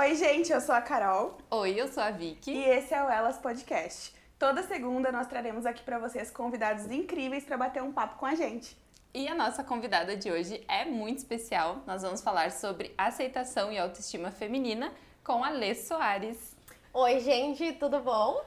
Oi, gente, eu sou a Carol. Oi, eu sou a Vicky. E esse é o Elas Podcast. Toda segunda nós traremos aqui para vocês convidados incríveis para bater um papo com a gente. E a nossa convidada de hoje é muito especial. Nós vamos falar sobre aceitação e autoestima feminina com a Lê Soares. Oi, gente, tudo bom?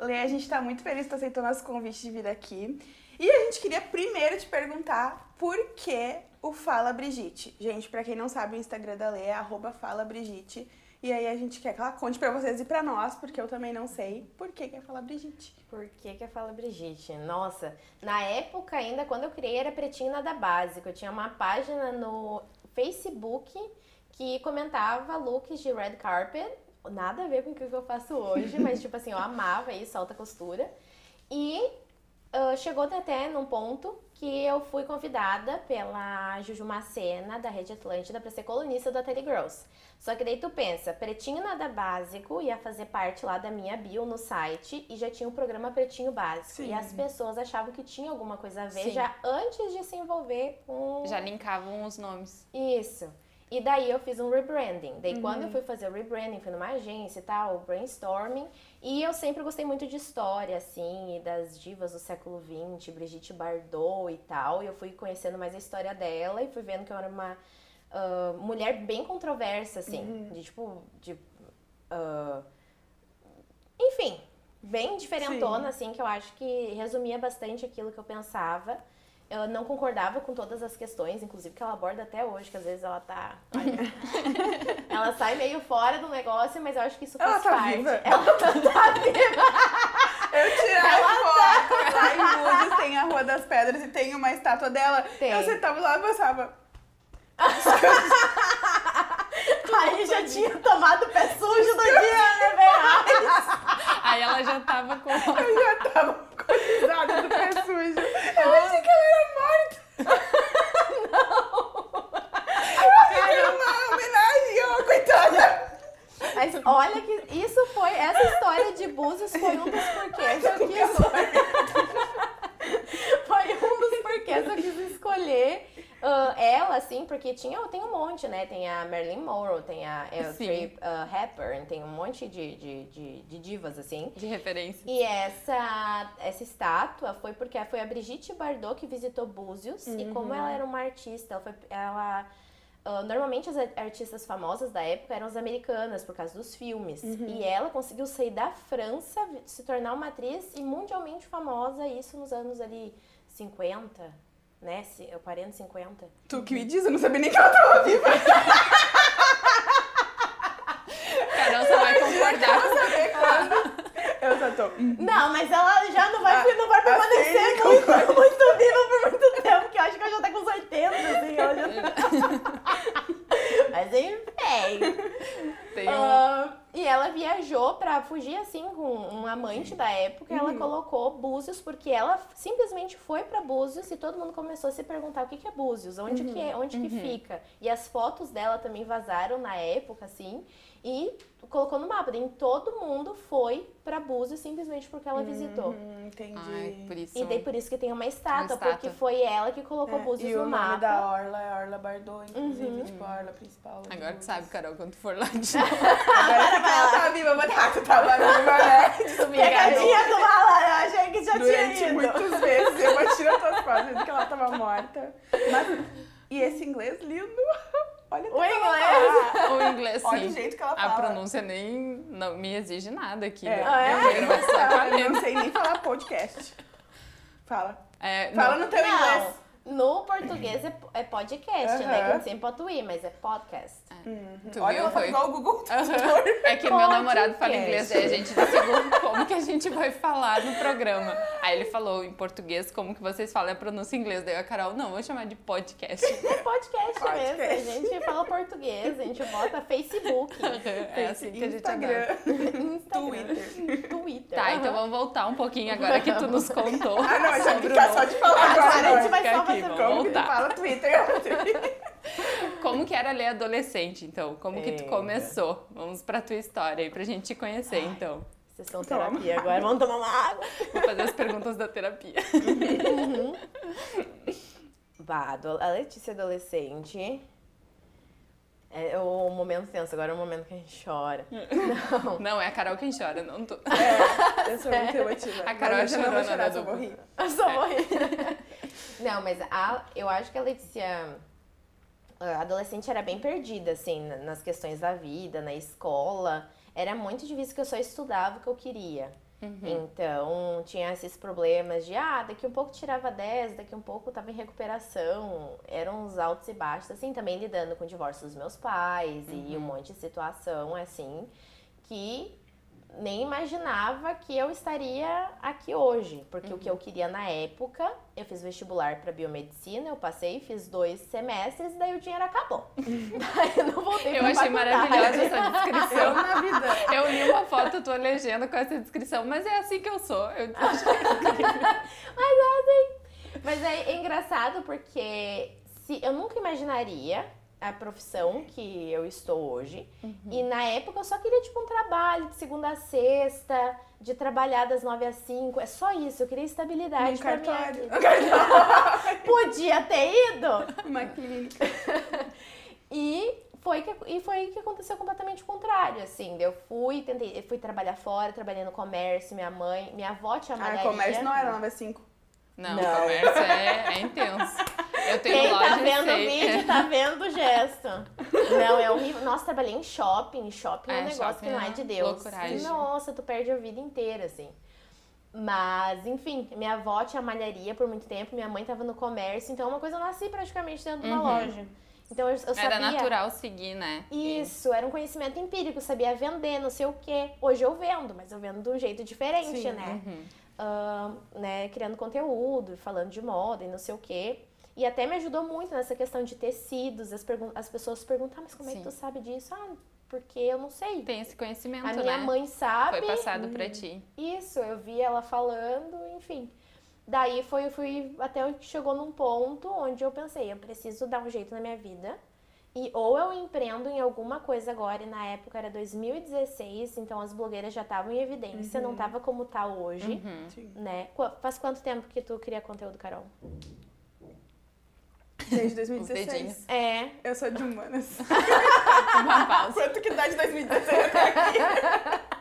Lê, a gente está muito feliz que tu aceitou nosso convite de vir aqui. E a gente queria primeiro te perguntar por que o Fala Brigitte. Gente, para quem não sabe, o Instagram da Lê é arroba Fala Brigitte. E aí a gente quer que ela conte pra vocês e pra nós, porque eu também não sei por que, que é Fala Brigitte. Por que, que é Fala Brigitte? Nossa, na época ainda, quando eu criei, era Pretinho Nada Básico. Eu tinha uma página no Facebook que comentava looks de red carpet. Nada a ver com o que eu faço hoje, mas tipo assim, eu amava isso, alta costura. E uh, chegou até num ponto que eu fui convidada pela Juju Macena, da Rede Atlântida, para ser colunista da Telegirls. Só que daí tu pensa, Pretinho Nada Básico ia fazer parte lá da minha bio no site e já tinha o programa Pretinho Básico. Sim. E as pessoas achavam que tinha alguma coisa a ver Sim. já antes de se envolver com... Já linkavam os nomes. Isso. E daí eu fiz um rebranding. Daí quando eu fui fazer o rebranding, fui numa agência e tal, brainstorming. E eu sempre gostei muito de história, assim, e das divas do século XX, Brigitte Bardot e tal. E eu fui conhecendo mais a história dela e fui vendo que eu era uma ah, mulher bem controversa, assim. De tipo, de... ah, enfim, bem diferentona, assim, que eu acho que resumia bastante aquilo que eu pensava. Eu não concordava com todas as questões, inclusive que ela aborda até hoje, que às vezes ela tá. ela sai meio fora do negócio, mas eu acho que isso Ela faz tá parte. viva? Ela tá viva. Eu tirei foto lá em Búzios, tem a Rua das Pedras e tem uma estátua dela. Tem. Eu sentava lá e pensava, Aí já tinha tomado pé sujo do dia, né? Aí ela já tava com. eu já tava com do pé sujo. Eu achei que ela era morta. Eu achei que era uma homenagem, ó, coitada. Mas olha que isso foi, essa história de Búzios foi um dos porquês eu quis. Foi um dos porquês eu quis escolher ah, ela, assim, porque tinha, tem um monte, né? Tem a Marilyn Monroe, tem a Audrey uh, Hepburn, tem um monte de, de, de, de divas, assim. De referência. E essa, essa estátua foi porque foi a Brigitte Bardot que visitou Búzios. E como ela era uma artista, ela, foi, ela ah, normalmente as ar- artistas famosas da época eram as americanas por causa dos filmes. E ela conseguiu sair da França, se tornar uma atriz e mundialmente famosa, isso nos anos ali 50, né? Se- 40, 50. Tu que me diz, eu não sabia nem que ela tava viva. Carol só vai concordar. Eu só tô. Não, mas ela já não vai, Ah, não vai permanecer assim, muito, muito viva por muito já tá com uns 80, assim. Ela já... mas enfim. Tem um... Ah, e ela viajou pra fugir assim com um amante da época. Ela colocou Búzios porque ela simplesmente foi pra Búzios e todo mundo começou a se perguntar o que, que é Búzios, onde que é, onde que fica. E as fotos dela também vazaram na época, assim. E colocou no mapa. Daí todo mundo foi pra Búzios simplesmente porque ela visitou. Hum, entendi. Ai, por isso. E daí por isso que tem uma estátua, estátua. porque foi ela que colocou É, Búzios e no o nome mapa. da Orla é Orla Bardot, inclusive, Uhum. tipo, a Orla principal. Agora tu sabe, Carol, quando tu for lá de novo. Agora ela tá viva, mas tá, tu tava viva, né? Pegadinha do mala, eu achei que já Durante tinha ido. muitas vezes eu bati nas tuas costas dizendo que ela tava morta. Mas, e esse inglês lindo. Olha O inglês. O inglês, sim. Olha o jeito que ela A fala. pronúncia nem não me exige nada aqui. É. né? Ah, é? Primeiro vai só com a Eu não sei nem falar podcast. Fala. É, Fala não, no teu inglês. Não, no português é, é podcast, né? Aham. Que a gente sempre bota o i, mas é podcast. tu Olha, viu? ela Foi... igual o Google. Tradutor. É que meu namorado fala Podcast. inglês, aí a gente decidiu como que a gente vai falar no programa. Aí ele falou em português como que vocês falam a pronúncia em inglês. Daí a Carol, não, vou chamar de podcast. É podcast, Podcast. mesmo. A gente fala português, a gente bota Facebook, É assim que a gente Instagram. adora. Instagram, Twitter. Twitter. Tá, então vamos voltar um pouquinho agora que tu nos contou. Ah, não, a gente nome. só de falar Agora agora. a gente vai só aqui, vamos Como que tu voltar. fala Twitter? Como que era ler adolescente, então? Como que tu Eita. começou? Vamos pra tua história aí, pra gente te conhecer, então. Sessão Toma. terapia agora. Vamos tomar uma água. Vou fazer as perguntas da terapia. Bah, ado- a Letícia adolescente. É o momento tenso, agora é o momento que a gente chora. Não. Não, é a Carol quem chora, não tu. É, eu sou muito emotiva. A Carol eu já não vou chorar, da só rir. Eu só vou rir. Não, mas a, eu acho que a Letícia a adolescente era bem perdida, assim, na- nas questões da vida, na escola. Era muito difícil que eu só estudava o que eu queria. Então, tinha esses problemas de, ah, daqui um pouco tirava 10, daqui um pouco tava em recuperação. Eram uns altos e baixos, assim, também lidando com o divórcio dos meus pais e um monte de situação, assim, que nem imaginava que eu estaria aqui hoje, porque o que eu queria na época, eu fiz vestibular para biomedicina, eu passei, fiz dois semestres, daí o dinheiro acabou. daí eu não voltei Eu pra achei faculdade. maravilhosa essa Eu descrição. na vida. Eu li uma foto tua legenda com essa descrição, mas é assim que eu sou. Eu Mas é, é engraçado porque se eu nunca imaginaria a profissão que eu estou hoje. E na época eu só queria tipo um trabalho de segunda a sexta, de trabalhar das nove às cinco. É só isso, eu queria estabilidade minha cartório. vida. Podia ter ido. Uma clínica. E foi que e foi que aconteceu completamente o contrário, assim. Eu fui, tentei, eu fui trabalhar fora, trabalhei no comércio, minha mãe, minha avó tinha Ah, malharia. comércio não era 9 às 5. Não, Não. o comércio é, é intenso. Eu tenho Quem loja tá vendo o vídeo tá vendo o gesto. Não, é horrível. Nossa, trabalhei em shopping. Shopping é um É, negócio que não é é de Deus. loucuragem. Nossa, tu perde a vida inteira, assim. Mas, enfim, minha avó tinha malharia por muito tempo, minha mãe tava no comércio, então uma coisa eu nasci praticamente dentro de uma Uhum. loja. Então eu, eu Era sabia. natural seguir, né? Isso, era um conhecimento empírico, sabia vender, não sei o quê. Hoje eu vendo, mas eu vendo de um jeito diferente, Sim, né? Uhum. Ah, né? Criando conteúdo, falando de moda e não sei o quê. E até me ajudou muito nessa questão de tecidos. As, as pessoas perguntam, ah, mas como é que Sim. tu sabe disso? Ah, porque eu não sei. Tem esse conhecimento, A minha né? mãe sabe. Foi passado pra ti. Isso, eu vi ela falando, enfim. Daí foi, fui até chegou num ponto onde eu pensei, eu preciso dar um jeito na minha vida. E ou eu empreendo em alguma coisa agora, e na época era 2016, então as blogueiras já estavam em evidência, não tava como tá hoje, Uhum. Sim. né? Qu- Faz quanto tempo que tu cria conteúdo, Carol? Desde Os 2016. dedinhos. É, Eu sou de humanas. Uma pausa. Quanto que dá de 2016 até aqui?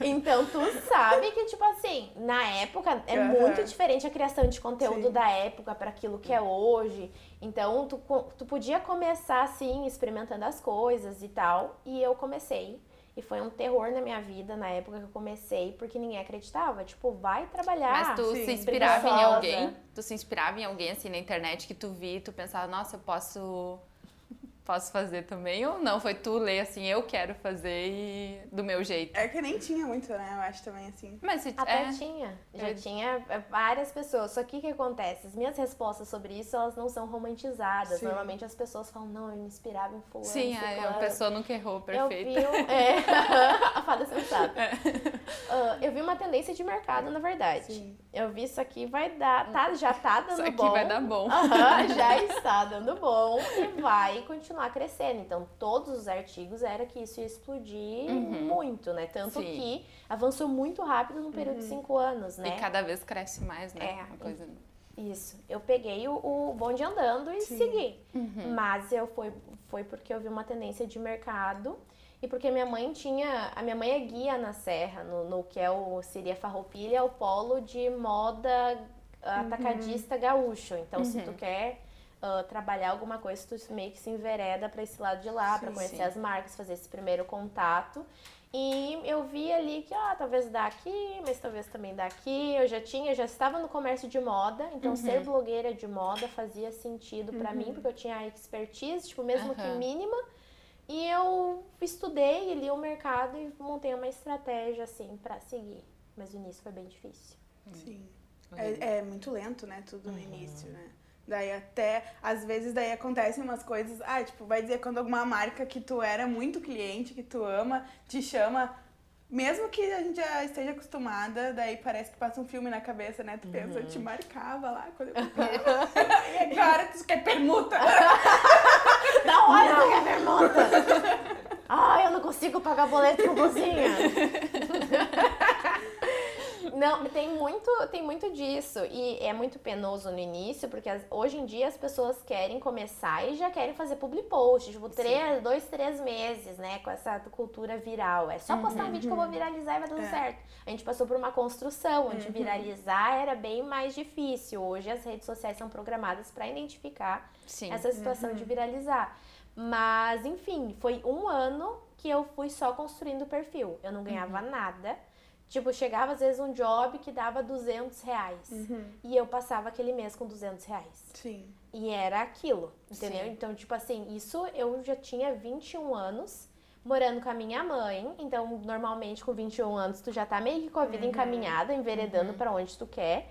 Então, tu sabe que, tipo assim, na época é Aham. muito diferente a criação de conteúdo Sim. da época para aquilo que é hoje. Então, tu, tu podia começar assim, experimentando as coisas e tal. E eu comecei. E foi um terror na minha vida na época que eu comecei, porque ninguém acreditava. Tipo, vai trabalhar. Mas tu sim. se inspirava em alguém? Tu se inspirava em alguém assim na internet que tu via e tu pensava, nossa, eu posso posso fazer também ou não? Foi tu ler assim, eu quero fazer e do meu jeito. É que nem tinha muito, né? Eu acho também assim. Mas se Até é, tinha. Já Eu- tinha é, várias pessoas. Só que o que acontece? As minhas respostas sobre isso, elas não são romantizadas. Sim. Normalmente as pessoas falam, não, eu me inspirava em fulano, sim, a, a ciclano." pessoa nunca errou, perfeito. Eu vi, um- é, a fada sensata. Ah, eu vi uma tendência de mercado, na verdade. Sim. Eu vi isso aqui vai dar, tá, já tá dando Isso aqui bom. vai dar bom. Aham, já está dando bom e vai continuar crescendo. Então, todos os artigos era que isso ia explodir muito, né? Tanto Uhum. Sim. que avançou muito rápido no período de cinco anos, né? E cada vez cresce mais, né? É. Coisa... Isso. Eu peguei o, o bonde andando e Sim. segui. Uhum. Mas eu foi, foi porque eu vi uma tendência de mercado e porque minha mãe tinha. A minha mãe é guia na Serra, no, no que é o seria Farroupilha, é o polo de moda atacadista gaúcho. Então, se tu quer ah, trabalhar alguma coisa, tu meio que se envereda pra esse lado de lá, pra Sim, conhecer sim. as marcas, fazer esse primeiro contato. E eu vi ali que, ah, talvez dá aqui, mas talvez também dá aqui. Eu já tinha, eu já estava no comércio de moda, então ser blogueira de moda fazia sentido pra mim, porque eu tinha a expertise, tipo, mesmo que Aham. mínima. E eu estudei, li o mercado e montei uma estratégia, assim, pra seguir. Mas o início foi bem difícil. Sim. É, é muito lento, né? Tudo no início, né? Daí até, às vezes, daí acontecem umas coisas, ah, tipo, vai dizer quando alguma marca que tu era muito cliente, que tu ama, te chama, mesmo que a gente já esteja acostumada, daí parece que passa um filme na cabeça, né? Tu pensa, eu te marcava lá quando eu comprava. e agora tu quer permuta. Da hora tu quer pergunta! Ai, eu não consigo pagar boleto com cozinha. Não, tem muito, tem muito disso. E é muito penoso no início, porque as- hoje em dia as pessoas querem começar e já querem fazer public post, tipo, três, dois, três meses, né? Com essa cultura viral. É só postar um vídeo que eu vou viralizar e vai dar tudo É. certo. A gente passou por uma construção onde viralizar era bem mais difícil. Hoje as redes sociais são programadas para identificar Sim. essa situação de viralizar. Mas, enfim, foi um ano que eu fui só construindo o perfil. Eu não ganhava nada. Tipo, chegava às vezes um job que dava 200 reais. E eu passava aquele mês com 200 reais. Sim. E era aquilo, entendeu? Sim. Então, tipo assim, isso eu já tinha 21 anos, morando com a minha mãe. Então, normalmente com 21 anos, tu já tá meio que com a vida encaminhada, enveredando pra onde tu quer.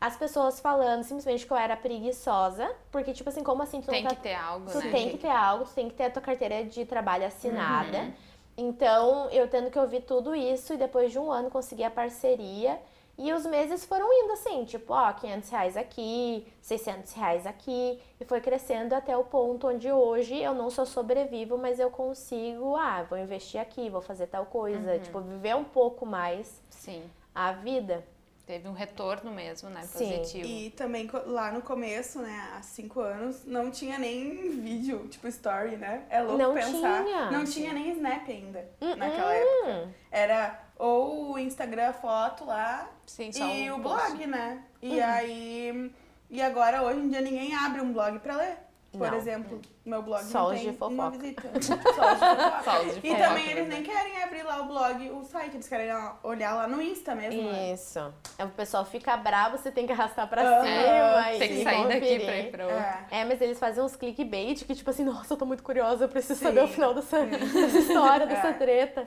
As pessoas falando simplesmente que eu era preguiçosa, porque, tipo assim, como assim tu Tem não tá que ter algo, Tu né? tem que ter algo, tu tem que ter a tua carteira de trabalho assinada. Uhum. Então, eu tendo que ouvir tudo isso e depois de um ano consegui a parceria. E os meses foram indo assim, tipo, ó, 500 reais aqui, 600 reais aqui. E foi crescendo até o ponto onde hoje eu não só sobrevivo, mas eu consigo, ah, vou investir aqui, vou fazer tal coisa. Uhum. Tipo, viver um pouco mais Sim. a vida. Teve um retorno mesmo, né? Sim. Positivo. E também lá no começo, né, há cinco anos, não tinha nem vídeo, tipo story, né? É louco Não pensar. tinha. Não tinha nem Snap ainda, Hum, naquela época. Era ou o Instagram, foto lá, Sim, só e um o post. blog, né? E Uhum. aí. E agora, hoje em dia, ninguém abre um blog pra ler. Por Não. exemplo, meu blog Só não os tem de uma visita. Só os de fofoca. Só os de E fofoca, também é eles verdade. nem querem abrir lá o blog, o site, eles querem olhar lá no Insta mesmo, né? Isso. É, o pessoal fica bravo, você tem que arrastar pra cima. É, e tem que sair daqui conferir. pra ir pra outro. É. É, mas eles fazem uns clickbait que, tipo assim, nossa, eu tô muito curiosa, eu preciso Sim. saber o final dessa, dessa história, dessa É. treta.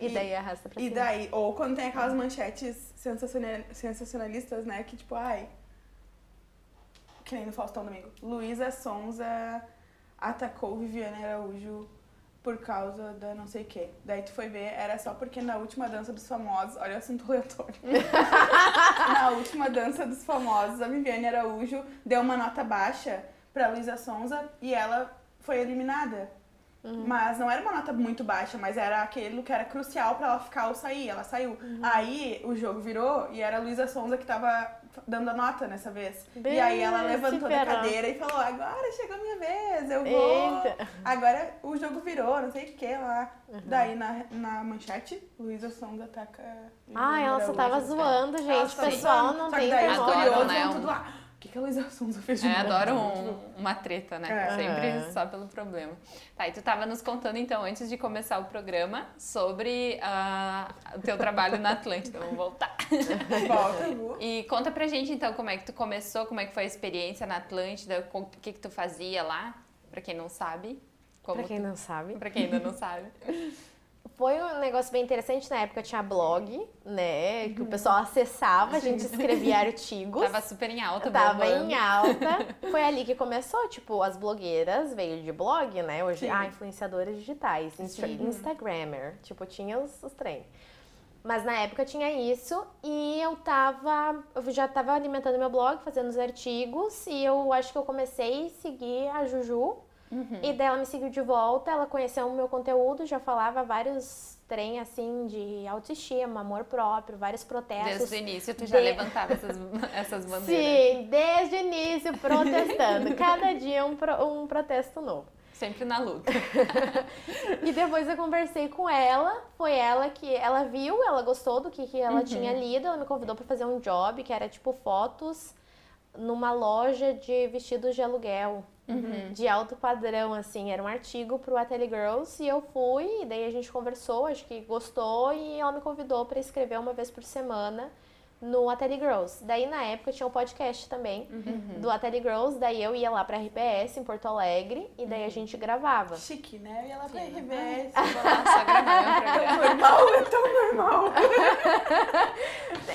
E, E- daí arrasta pra E cima. daí, ou quando tem aquelas manchetes sensaciona- sensacionalistas, né? Que tipo, ai. Que nem no Faustão Domingo. Luísa Sonza atacou Viviane Araújo por causa da não sei o quê. Daí tu foi ver, era só porque na última dança dos famosos, olha o assunto aleatório. na última dança dos famosos, a Viviane Araújo deu uma nota baixa pra Luísa Sonza e ela foi eliminada. Mas não era uma nota muito baixa, mas era aquele que era crucial pra ela ficar ou sair. Ela saiu. Aí o jogo virou e era a Luísa Sonza que tava dando a nota nessa vez. Bem, e aí ela levantou da cadeira e falou: agora chegou a minha vez, eu vou. Eita. Agora o jogo virou, não sei o que lá. Daí na, na manchete, Luísa Sonza ataca. Ah, ela só tava zoando, Ela gente. O só tava pessoal zoando. não Só que tem daí os Adoram, curiosos né, vão um- tudo lá. O que, que a Luísa Sonza fez de É, novo?" adoro um- uma treta, né? É. Sempre Aham. só pelo problema. Tá, e tu tava nos contando então, antes de começar o programa, sobre ah, o teu trabalho na Atlântida. Vamos voltar. Volta. E conta pra gente então como é que tu começou, como é que foi a experiência na Atlântida, o que que tu fazia lá, pra quem não sabe. Como Pra quem não sabe. tu- pra quem ainda não sabe. Foi um negócio bem interessante. Na época tinha blog, né? Que o pessoal acessava, a gente escrevia artigos. Tava super em alta, Tava bombando. em alta. Foi ali que começou, tipo, as blogueiras veio de blog, né? Hoje, Sim. ah, influenciadoras digitais, Insta Sim. Instagrammer. Tipo, tinha os, os trem. Mas na época tinha isso e eu tava. Eu já tava alimentando meu blog, fazendo os artigos, e eu acho que eu comecei a seguir a Juju. E daí ela me seguiu de volta, ela conheceu o meu conteúdo, já falava vários trem assim de autoestima, amor próprio, vários protestos. Desde o início tu já De- levantava essas, essas bandeiras. Sim, desde o início protestando. Cada dia um, pro- um protesto novo. Sempre na luta. E depois eu conversei com ela, foi ela que ela viu, ela gostou do que, que ela Uhum. tinha lido, ela me convidou para fazer um job que era tipo fotos numa loja de vestidos de aluguel. Uhum. De alto padrão, assim, era um artigo pro Ateliê Girls e eu fui, e daí a gente conversou, acho que gostou, e ela me convidou para escrever uma vez por semana no Ateliê Girls. Daí na época tinha um podcast também Uhum. do Ateliê Girls, daí eu ia lá pra RPS em Porto Alegre e Uhum. daí a gente gravava. Chique, né? E ela pra Sim. RBS. Lá meu programa. normal, é tão normal.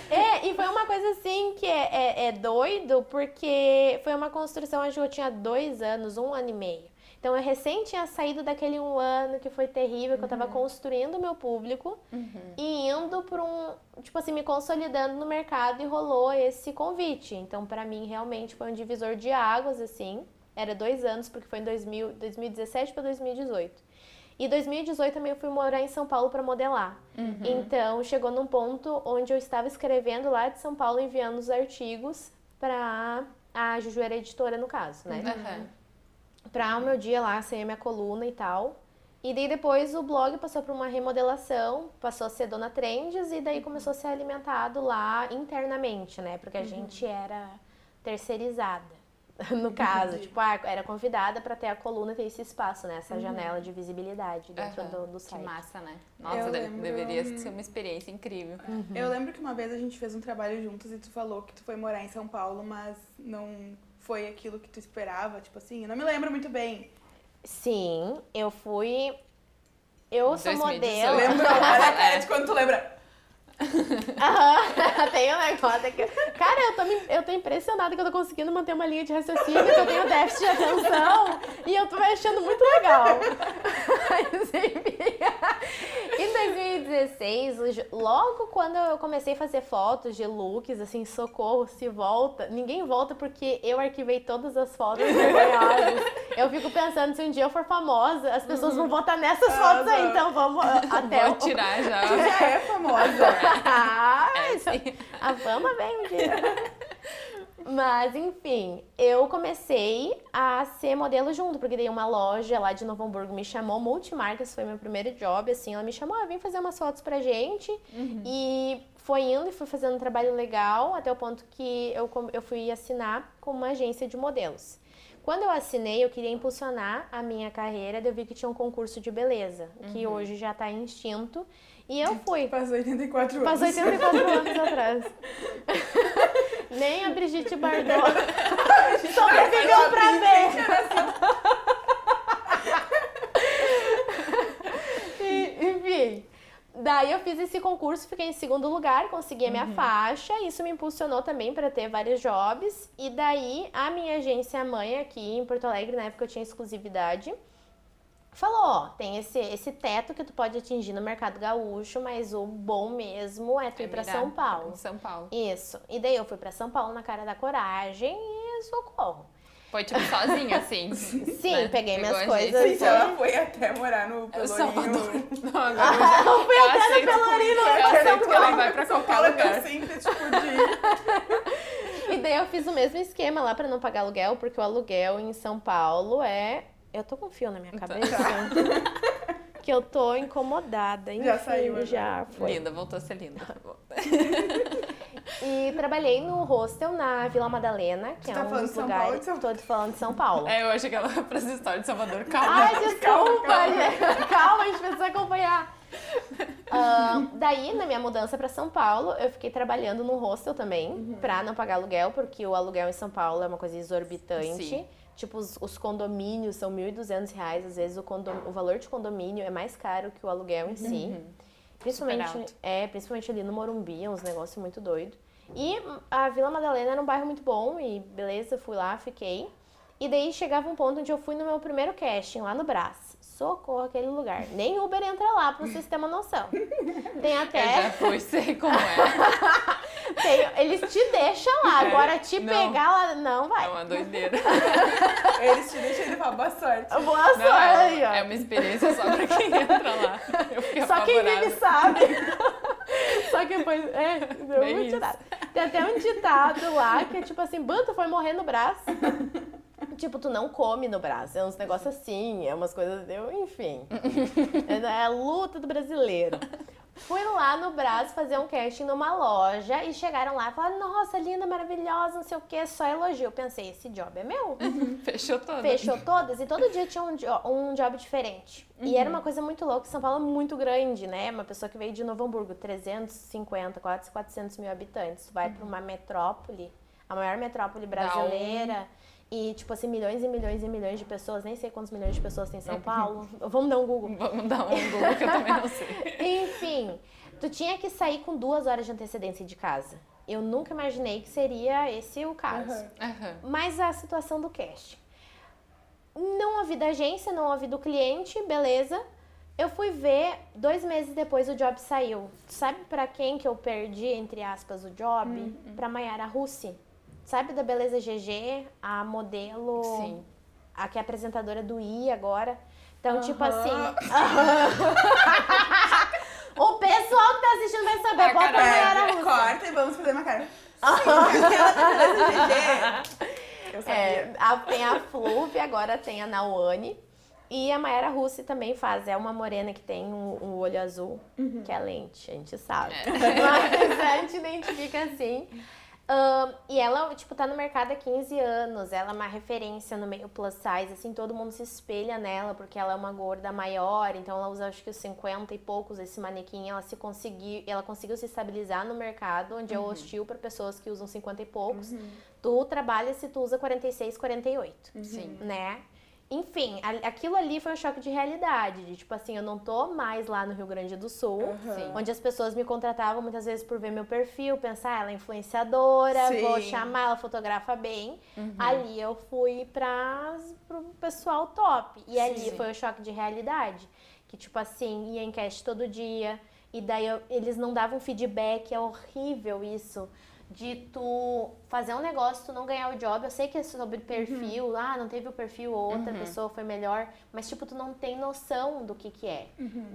É, e foi uma coisa assim que é, é, é doido, porque foi uma construção, acho que eu tinha dois anos, um ano e meio. Então eu recém tinha saído daquele um ano que foi terrível, que eu tava construindo o meu público e indo pra um, tipo assim, me consolidando no mercado e rolou esse convite. Então pra mim realmente foi um divisor de águas, assim. Era dois anos, porque foi em 2000, 2017 para 2018. E 2018 também eu fui morar em São Paulo para modelar. Uhum. Então chegou num ponto onde eu estava escrevendo lá de São Paulo, enviando os artigos para a Juju era editora no caso, né? Aham. Pra o meu dia lá, sair a minha coluna e tal. E daí depois o blog passou por uma remodelação, passou a ser Dona Trends e daí começou a ser alimentado lá internamente, né? Porque a gente era terceirizada. No caso, Entendi. tipo, ah, era convidada para ter a coluna ter esse espaço, né? Essa janela de visibilidade dentro Aham. do, do Que site. massa, né? Nossa, Eu lembro- deveria ser uma experiência incrível. Eu lembro que uma vez a gente fez um trabalho juntos e tu falou que tu foi morar em São Paulo, mas não foi aquilo que tu esperava, tipo assim. Eu não me lembro muito bem. Sim, eu fui. Eu sou 2018. modelo. Lembrou? Cara de quando tu lembra. Aham, tem um negócio aqui. Cara, eu tô, me- eu tô impressionada que eu tô conseguindo manter uma linha de raciocínio, que eu tenho déficit de atenção e eu tô me achando muito legal. Mas, enfim. Em 2016, o Ju- logo quando eu comecei a fazer fotos de looks, assim, socorro, se volta. Ninguém volta porque eu arquivei todas as fotos vergonhosas. Eu fico pensando, se um dia eu for famosa, as pessoas vão votar nessas Ah, fotos aí, então vamos ah, até Vou o... tirar já. Já é famosa. Ah, É, sim. a fama vem um dia. Mas, enfim, eu comecei a ser modelo junto, porque daí uma loja lá de Novo Hamburgo me chamou, Multimarcas foi meu primeiro job, assim, ela me chamou, ah, vem fazer umas fotos pra gente. E foi indo e fui fazendo um trabalho legal, até o ponto que eu, eu fui assinar com uma agência de modelos. Quando eu assinei, eu queria impulsionar a minha carreira, eu vi que tinha um concurso de beleza, que hoje já tá extinto, e eu fui. Faz 84 anos. Faz 84 anos atrás. Nem a Brigitte Bardot sobreviveu pra ver. E, Enfim. Daí eu fiz esse concurso, fiquei em segundo lugar, consegui a minha faixa. Isso me impulsionou também para ter vários jobs. E daí a minha agência mãe aqui em Porto Alegre, na época eu tinha exclusividade, falou, ó, tem esse, esse teto que tu pode atingir no mercado gaúcho, mas o bom mesmo é tu ir pra virar São Paulo. São Paulo. Isso. E daí eu fui pra São Paulo na cara da coragem e socorro. Foi tipo sozinha, assim. Sim, né? peguei Pegou minhas coisas. gente. Sim, ela foi até morar no Salvador. Pelourinho. Não, agora eu já- Eu fui eu até no Pelourinho, não Eu foi aceito que ela vai pra São qualquer é lugar. simples, tipo, de... E daí eu fiz o mesmo esquema lá pra não pagar aluguel, porque o aluguel em São Paulo é. Eu tô com fio na minha cabeça. que eu tô incomodada. Enfim, Já saiu agora. Já foi. Linda, voltou a ser linda. E trabalhei no hostel na Vila Madalena, que Tu é tá um falando dos de São Paulo ou lugares. de São- Tô falando de São Paulo. É, eu achei que ela ia pras histórias de Salvador. Calma. Ai, desculpa, calma. gente. Calma, a gente precisa acompanhar. Ah, daí, na minha mudança pra São Paulo, eu fiquei trabalhando no hostel também, Uhum. pra não pagar aluguel, porque o aluguel em São Paulo é uma coisa exorbitante. Sim. Tipo, os, os condomínios são 1.200 reais, às vezes o, o valor de condomínio é mais caro que o aluguel em si. Principalmente, Uhum. Alto. é, principalmente ali no Morumbi, é uns negócios muito doidos. E a Vila Madalena era um bairro muito bom e beleza, fui lá, fiquei. E daí chegava um ponto onde eu fui no meu primeiro casting, lá no Brás. Socorro aquele lugar. Nem Uber entra lá, pra vocês terem uma noção. Tem Eu até. já fui, sei como é. tem- eles te deixam lá. É, Agora te não. pegar lá, não É vai. uma doideira. Eles te deixam ele falar boa sorte. Boa sorte Não, aí, é, é uma experiência só pra quem entra lá. Eu Só quem vive sabe. Só quem foi. É, deu Bem isso. ditado. Tem até um ditado lá que é tipo assim: Banto foi morrer no braço. tipo, tu não come no braço. É uns negócios assim, é umas coisas. Eu, enfim. é a luta do brasileiro. Fui lá no Brás fazer um casting numa loja e chegaram lá e falaram: Nossa, linda, maravilhosa, não sei o que, só elogio. Eu pensei: Esse job é meu. Fechou toda. Fechou todas e todo dia tinha um, um job diferente. E era uma coisa muito louca. São Paulo é muito grande, né? Uma pessoa que veio de Novo Hamburgo, 350, quase 400 mil habitantes. Tu vai pra uma metrópole, a maior metrópole brasileira. E, tipo assim, milhões e milhões e milhões de pessoas. Nem sei quantos milhões de pessoas tem em São Paulo. Vamos dar um Google. Vamos dar um Google que eu também não sei. Enfim, tu tinha que sair com duas horas de antecedência de casa. Eu nunca imaginei que seria esse o caso. Aham. Aham. Mas a situação do casting. Não ouvi da agência, não ouvi do cliente, beleza. Eu fui ver, dois meses depois o job saiu. Sabe pra quem que eu perdi, entre aspas, o job? Pra Mayara Russi. Sabe da Beleza GG, a modelo, Sim. a que é apresentadora do I agora. Então, tipo assim. o pessoal que tá assistindo vai saber. Bota a caralho. Mayara Russa. Corta e vamos fazer uma cara. Sim, GG. Eu sabia. É, a- tem a Fluve, agora tem a Nawane. E a Mayara Russi também faz. É uma morena que tem um, um olho azul, que é lente, a gente sabe. Mas a gente identifica assim. Ahn, e ela, tipo, tá no mercado há 15 anos. Ela é uma referência no meio plus size, assim, todo mundo se espelha nela, porque ela é uma gorda maior, então ela usa acho que os 50 e poucos esse manequim. Ela se conseguiu, ela conseguiu se estabilizar no mercado, onde é hostil para pessoas que usam 50 e poucos. Tu trabalha se tu usa 46, 48 Sim. né? Enfim, a- aquilo ali foi um choque de realidade. De tipo assim, eu não tô mais lá no Rio Grande do Sul, Sim. onde as pessoas me contratavam muitas vezes por ver meu perfil, pensar, ela é influenciadora, Sim. vou chamar, ela fotografa bem. Ali eu fui pra, pro pessoal top. E ali Sim. foi o choque de realidade. Que, tipo assim, ia em cast todo dia. E daí eu- eles não davam feedback, é horrível isso. De tu fazer um negócio, tu não ganhar o job. Eu sei que é sobre perfil, ah, não teve o perfil, outra pessoa foi melhor. Mas, tipo, tu não tem noção do que que é.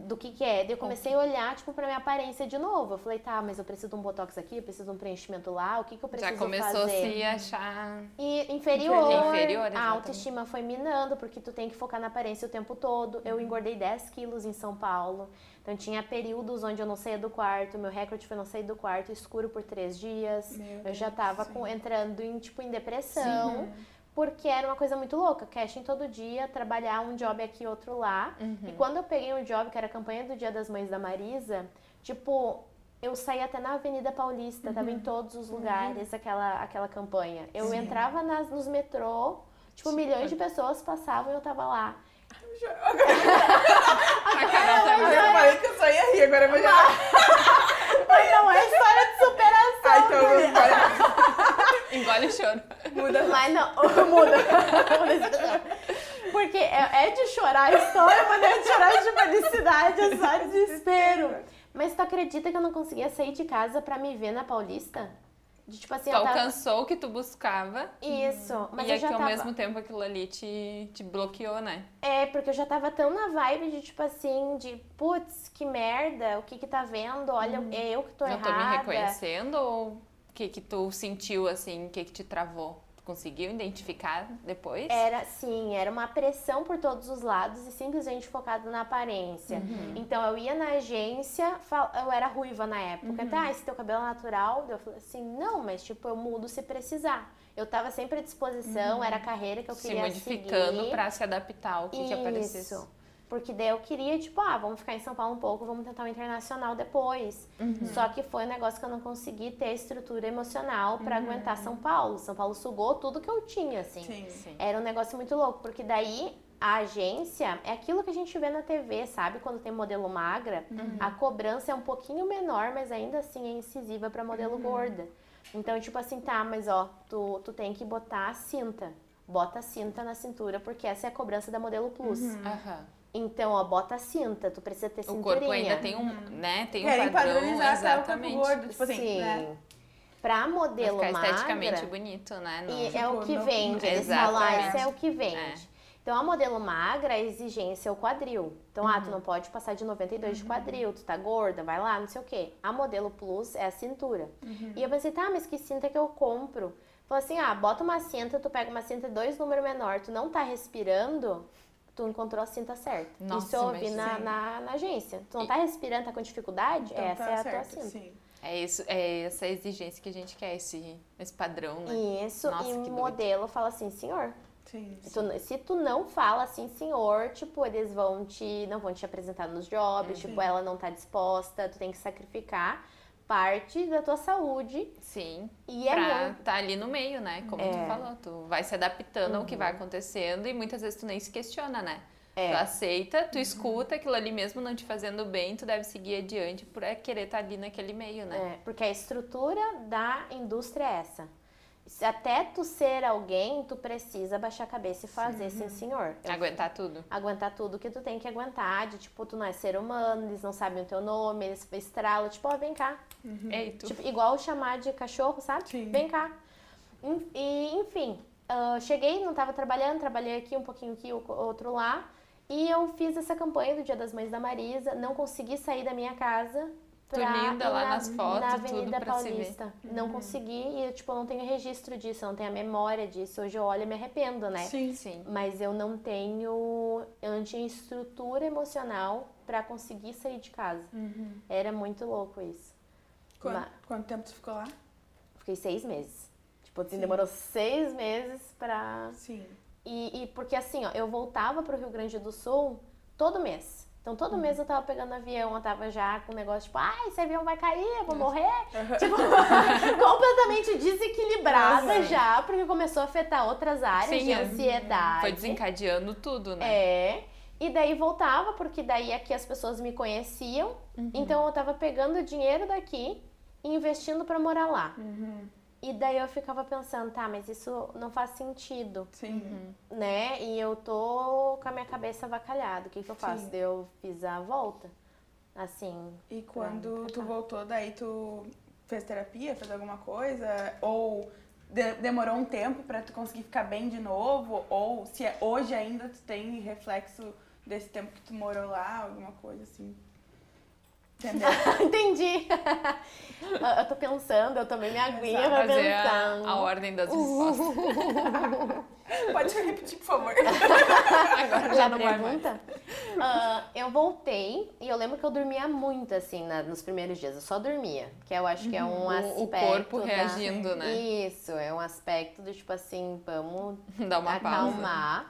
Do que que é. Daí eu comecei a olhar, tipo, pra minha aparência de novo. Eu falei, tá, mas eu preciso de um botox aqui, eu preciso de um preenchimento lá, o que que eu preciso Já começou fazer? a se achar. E inferior, Inferior, a autoestima foi minando, porque tu tem que focar na aparência o tempo todo. Eu engordei 10 quilos em São Paulo. Então tinha períodos onde eu não saía do quarto, meu recorde foi não sair do quarto escuro por três dias. Meu eu já Deus, tava sim. com- entrando em, tipo, em depressão. Porque era uma coisa muito louca. Casting todo dia, trabalhar um job aqui, outro lá. E quando eu peguei um job, que era a campanha do Dia das Mães da Marisa, tipo, eu saí até na Avenida Paulista, tava em todos os lugares aquela, aquela campanha. Eu entrava nas, nos metrô, tipo, milhões de pessoas passavam e eu tava lá. A Carol tá Mas eu falei que eu só ia rir, agora eu vou chorar. Mas não é história de superação. Ah, então eu vou Engole o choro. Muda. Mas não, muda. Porque é, é de chorar a história, mas não é de chorar de felicidade, é só desespero. Mas tu acredita que eu não conseguia sair de casa pra me ver na Paulista? De, tipo assim, Tu eu tava... alcançou o que tu buscava. Isso, mas e eu aqui já ao tava... mesmo tempo aquilo ali te, te bloqueou, né? É, porque eu já tava tão na vibe de, tipo assim, de putz, que merda, o que que tá vendo? Olha, é eu que tô Não errada. tô me reconhecendo ou o que que tu sentiu assim, o que que te travou? Conseguiu identificar depois? Era, sim, era uma pressão por todos os lados e simplesmente focado na aparência. Uhum. Então eu ia na agência, eu era ruiva na época. Uhum. Tá, esse teu cabelo é natural? Eu falei assim, não, mas tipo, eu mudo se precisar. Eu tava sempre à disposição, era a carreira que eu Uhum. Se queria modificando seguir. pra se adaptar ao que que aparecesse. Porque daí eu queria, tipo, ah, vamos ficar em São Paulo um pouco, vamos tentar o internacional depois. Uhum. Só que foi um negócio que eu não consegui ter estrutura emocional pra Uhum. aguentar São Paulo. São Paulo sugou tudo que eu tinha, assim. Sim. Sim. Era um negócio muito louco, porque daí a agência é aquilo que a gente vê na TV, sabe? Quando tem modelo magra, a cobrança é um pouquinho menor, mas ainda assim é incisiva pra modelo gorda. Então, tipo assim, tá, mas ó, tu, tu tem que botar a cinta. Bota a cinta na cintura, porque essa é a cobrança da modelo plus. Aham. Então, ó, bota a cinta, tu precisa ter O cinturinha. corpo ainda tem um, né? Tem um Querem padrão, padronizar até o corpo exatamente. gordo, tipo assim, Sim. né? Pra modelo magra... esteticamente bonito, né? Não- E é o que vende, eles falam, ah, Exatamente. isso é o que vende. É. Então, a modelo magra, a exigência é o quadril. Então, ah, tu Uhum. não pode passar de 92 de quadril, tu tá gorda, vai lá, não sei o quê. A modelo plus é a cintura. Uhum. E eu pensei, tá, mas que cinta que eu compro? Falou assim, ah, bota uma cinta, tu pega uma cinta dois números menor, tu não tá respirando, tu encontrou a cinta certa. Nossa, Isso eu ouvi na, sim. na, na agência. Tu não tá respirando, tá com dificuldade? Então Essa tá é a certo, tua cinta. sim. É isso, é essa exigência que a gente quer, esse, esse padrão, né? Isso, Nossa, e o modelo fala assim, senhor, Sim. Tu, se tu não fala assim, senhor, tipo, eles vão te. não vão te apresentar nos jobs, tipo, ela não tá disposta, tu tem que sacrificar parte da tua saúde. Sim. E é pra muito. tá ali no meio, né? Como É. tu falou, tu vai se adaptando ao que vai acontecendo e muitas vezes tu nem se questiona, né? É. Tu aceita, tu escuta aquilo ali mesmo não te fazendo bem, tu deve seguir adiante por é querer estar ali naquele meio, né? É, porque a estrutura da indústria é essa. Se até tu ser alguém, tu precisa baixar a cabeça e fazer, sim, senhor. Eu- Aguentar tudo. aguentar tudo que tu tem que aguentar, de tipo, tu não é ser humano, eles não sabem o teu nome, eles estralam, tipo, ó, vem cá, Ei, tu. Tipo, igual chamar de cachorro, sabe? Sim. Vem cá. E, enfim, ah, cheguei, não tava trabalhando, trabalhei aqui um pouquinho aqui, o- outro lá. E eu fiz essa campanha do Dia das Mães da Marisa, não consegui sair da minha casa. Pra linda lá na, nas fotos, na tudo Avenida ver. Paulista. Não consegui e, tipo, eu não tenho registro disso, eu não tenho a memória disso. Hoje eu olho e me arrependo, né? Sim. Sim. Mas eu não tenho. Eu não tinha estrutura emocional pra conseguir sair de casa. Era muito louco isso. Quanto, Ma- quanto tempo tu ficou lá? Fiquei seis meses. Tipo, assim, Sim. demorou seis meses pra. Sim. E, e porque assim, ó, eu voltava pro Rio Grande do Sul todo mês. Então todo mês eu tava pegando avião, eu tava já com o negócio tipo, ai, esse avião vai cair, eu vou morrer. Tipo, completamente desequilibrada Aham. já, porque começou a afetar outras áreas Sim, de é. ansiedade. Foi desencadeando tudo, né? É. E daí voltava, porque daí aqui as pessoas me conheciam. Então eu tava pegando dinheiro daqui e investindo pra morar lá. E daí eu ficava pensando, tá, mas isso não faz sentido, Sim. né? E eu tô com a minha cabeça avacalhada. O que que eu faço? Sim. Daí eu fiz a volta. Assim, E quando tu voltou, daí tu fez terapia, fez alguma coisa? Ou de- demorou um tempo pra tu conseguir ficar bem de novo? Ou se é- hoje ainda tu tem reflexo desse tempo que tu morou lá, alguma coisa assim? Entendeu? entendi. eu tô pensando, eu tomei minha aguinha pra Fazer a, pensar. a ordem das respostas. Pode repetir, por favor. Agora já Já não vai mais. pergunta? Ah, eu voltei e eu lembro que eu dormia muito, assim, na- nos primeiros dias. Eu só dormia. Que eu acho que é um O- aspecto. o corpo da- reagindo, né? Isso, é um aspecto do tipo assim, vamos Dá uma pausa.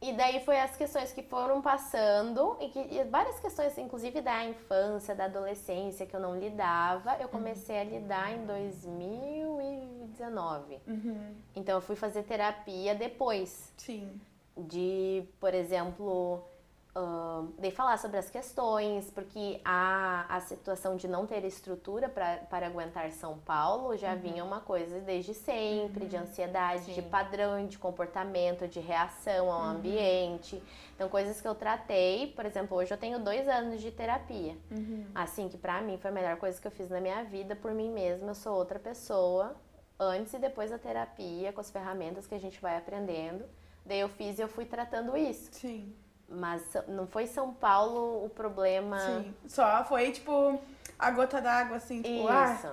E daí foi as questões que foram passando e, que, e várias questões, inclusive da infância, da adolescência, que eu não lidava, eu comecei a lidar em 2019. Uhum. Então eu fui fazer terapia depois Sim. de, por exemplo, ahn, de falar sobre as questões, porque a, a situação de não ter estrutura para aguentar São Paulo já vinha uma coisa desde sempre, de ansiedade, de Sim. padrão, de comportamento, de reação ao ambiente. Então, coisas que eu tratei, por exemplo, hoje eu tenho dois anos de terapia. Assim, que pra mim foi a melhor coisa que eu fiz na minha vida por mim mesma. Eu sou outra pessoa, antes e depois da terapia, com as ferramentas que a gente vai aprendendo. Daí eu fiz e eu fui tratando isso. Sim. Mas não foi São Paulo o problema. Sim. Só foi, tipo, a gota d'água, assim, tipo, ah, Isso.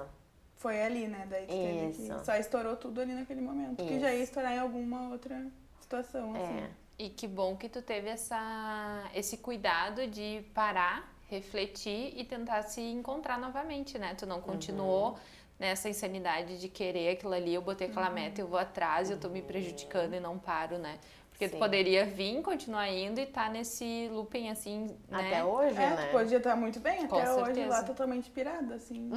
foi ali, né? Daí Isso. que... Só estourou tudo ali naquele momento. Que já ia estourar em alguma outra situação, assim. É. E que bom que tu teve essa, esse cuidado de parar, refletir e tentar se encontrar novamente, né? Tu não continuou Uhum. nessa insanidade de querer aquilo ali, eu botei aquela meta, eu vou atrás, eu tô me prejudicando e não paro, né? Porque tu Sim. poderia vir, continuar indo e tá nesse looping assim, né? Até hoje, É, né? tu podia estar muito bem, Com até hoje certeza. lá totalmente pirada, assim.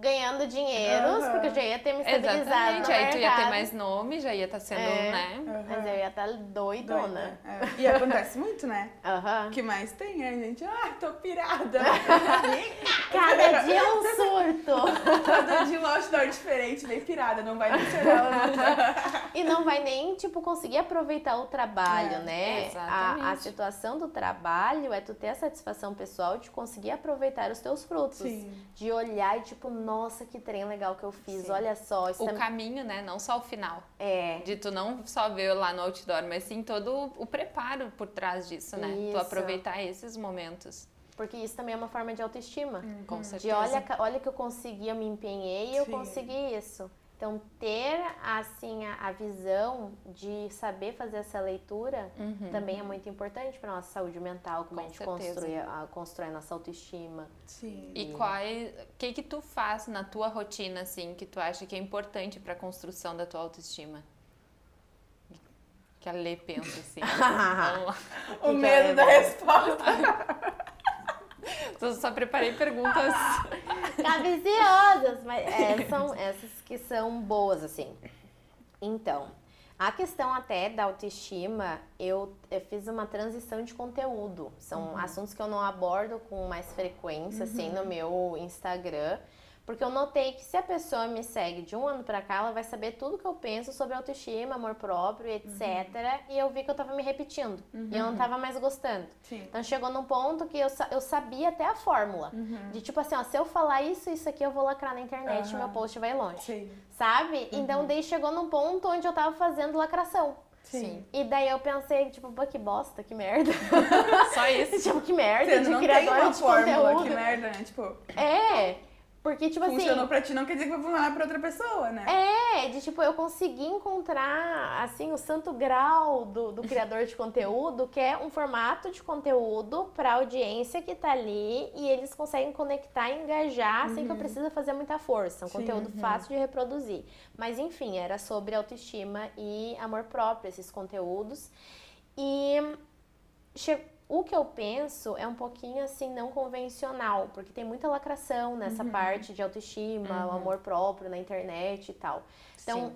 Ganhando dinheiros, Aham. porque eu já ia ter me estabilizado. Exatamente, no aí tu ia ter mais nome, já ia estar sendo, É. né? Mas eu ia estar doidona. Doida. É. E acontece muito, né? Aham. O que mais tem é a gente, ah, tô pirada. Cada dia um surto. Cada dia um outdoor diferente, bem pirada, não vai nem ser ela. né? E não vai nem, tipo, conseguir aproveitar o trabalho, É, né? A, a exatamente. situação do trabalho é tu ter a satisfação pessoal de conseguir aproveitar os teus frutos. Sim. De olhar e, tipo, nossa, que trem legal que eu fiz. Sim. Olha só, isso O tá- caminho, né? Não só o final. é. De tu não só ver lá no outdoor, mas sim todo o preparo por trás disso, né? Isso. Tu aproveitar esses momentos. Porque isso também é uma forma de autoestima. Com De certeza. olha, olha que eu consegui, eu me empenhei e eu consegui isso. Então, ter, assim, a, a visão de saber fazer essa leitura também é muito importante para nossa saúde mental, como Com a gente certeza. constrói a, constrói a nossa autoestima. Sim. E quais, o que que tu faz na tua rotina assim que tu acha que é importante para a construção da tua autoestima? Que a Lê pensa assim. O que medo é, da né? resposta. Eu só preparei perguntas. Cabiciosas, mas é, são essas que são boas, assim. Então, a questão até da autoestima, eu, eu fiz uma transição de conteúdo. São assuntos que eu não abordo com mais frequência, assim, no meu Instagram. Porque eu notei que se a pessoa me segue de um ano pra cá, ela vai saber tudo que eu penso sobre autoestima, amor próprio, etc. E eu vi que eu tava me repetindo. E eu não tava mais gostando. Sim. Então chegou num ponto que eu, eu sabia até a fórmula. De tipo assim, ó, se eu falar isso, isso aqui, eu vou lacrar na internet e meu post vai longe. Sim. Sabe? Então daí chegou num ponto onde eu tava fazendo lacração. Sim. E daí eu pensei, tipo, pô, que bosta, que merda. Só isso. tipo, que merda Você de uma de fórmula, conteúdo. que merda, né? Tipo, É, porque, tipo funcionou assim. pra ti não quer dizer que vai funcionar pra outra pessoa, né? É, de tipo, eu consegui encontrar, assim, o santo grau do, do criador de conteúdo, que é um formato de conteúdo pra audiência que tá ali e eles conseguem conectar e engajar sem que eu precise fazer muita força. Um Sim, conteúdo fácil de reproduzir. Mas, enfim, era sobre autoestima e amor próprio, esses conteúdos. E che- o que eu penso é um pouquinho assim não convencional, porque tem muita lacração nessa parte de autoestima, o amor próprio na internet e tal. Então,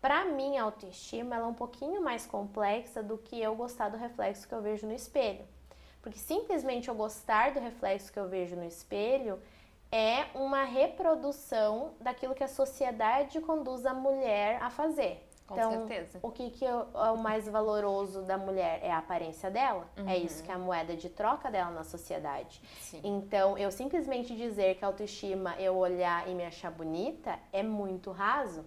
pra mim, a autoestima ela é um pouquinho mais complexa do que eu gostar do reflexo que eu vejo no espelho. Porque simplesmente eu gostar do reflexo que eu vejo no espelho é uma reprodução daquilo que a sociedade conduz a mulher a fazer. Com então, certeza. o que, que é o mais valoroso da mulher é a aparência dela. É isso que é a moeda de troca dela na sociedade. Sim. Então, eu simplesmente dizer que a autoestima eu olhar e me achar bonita é muito raso.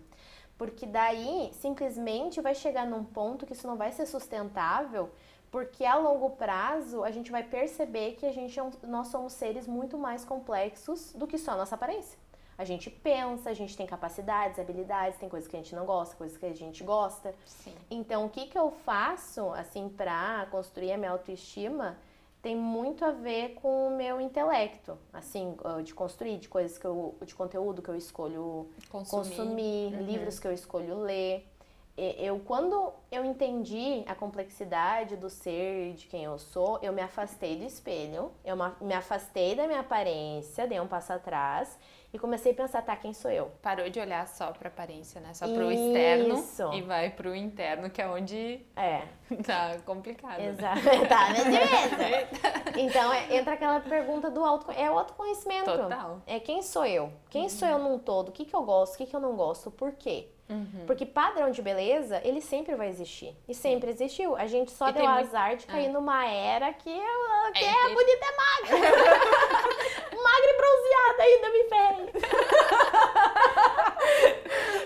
Porque daí, simplesmente vai chegar num ponto que isso não vai ser sustentável, porque a longo prazo a gente vai perceber que a gente é nós somos seres muito mais complexos do que só a nossa aparência. A gente pensa, a gente tem capacidades, habilidades, tem coisas que a gente não gosta, coisas que a gente gosta. Sim. Então, o que, que eu faço, assim, pra construir a minha autoestima, tem muito a ver com o meu intelecto, assim, de construir, de coisas que eu, de conteúdo que eu escolho Consumir. consumir, livros que eu escolho ler. Eu, quando eu entendi a complexidade do ser, de quem eu sou, eu me afastei do espelho, eu me afastei da minha aparência, dei um passo atrás e comecei a pensar, tá, quem sou eu? Parou de olhar só pra aparência, né? Só pro externo Isso. e vai pro interno, que é onde É, tá complicado. né? Exato. tá, beleza. Então, é- entra aquela pergunta do autoconhecimento. É o autoconhecimento. Total. É quem sou eu? Quem sou eu num todo? O que, que eu gosto? O que, que eu não gosto? Por quê? Uhum. Porque padrão de beleza, ele sempre vai existir. E sempre existiu. A gente só E deu tem muito- azar de cair numa era que, eu- que É, é, tem- bonita é magra. magra e bronzeada ainda me ferre.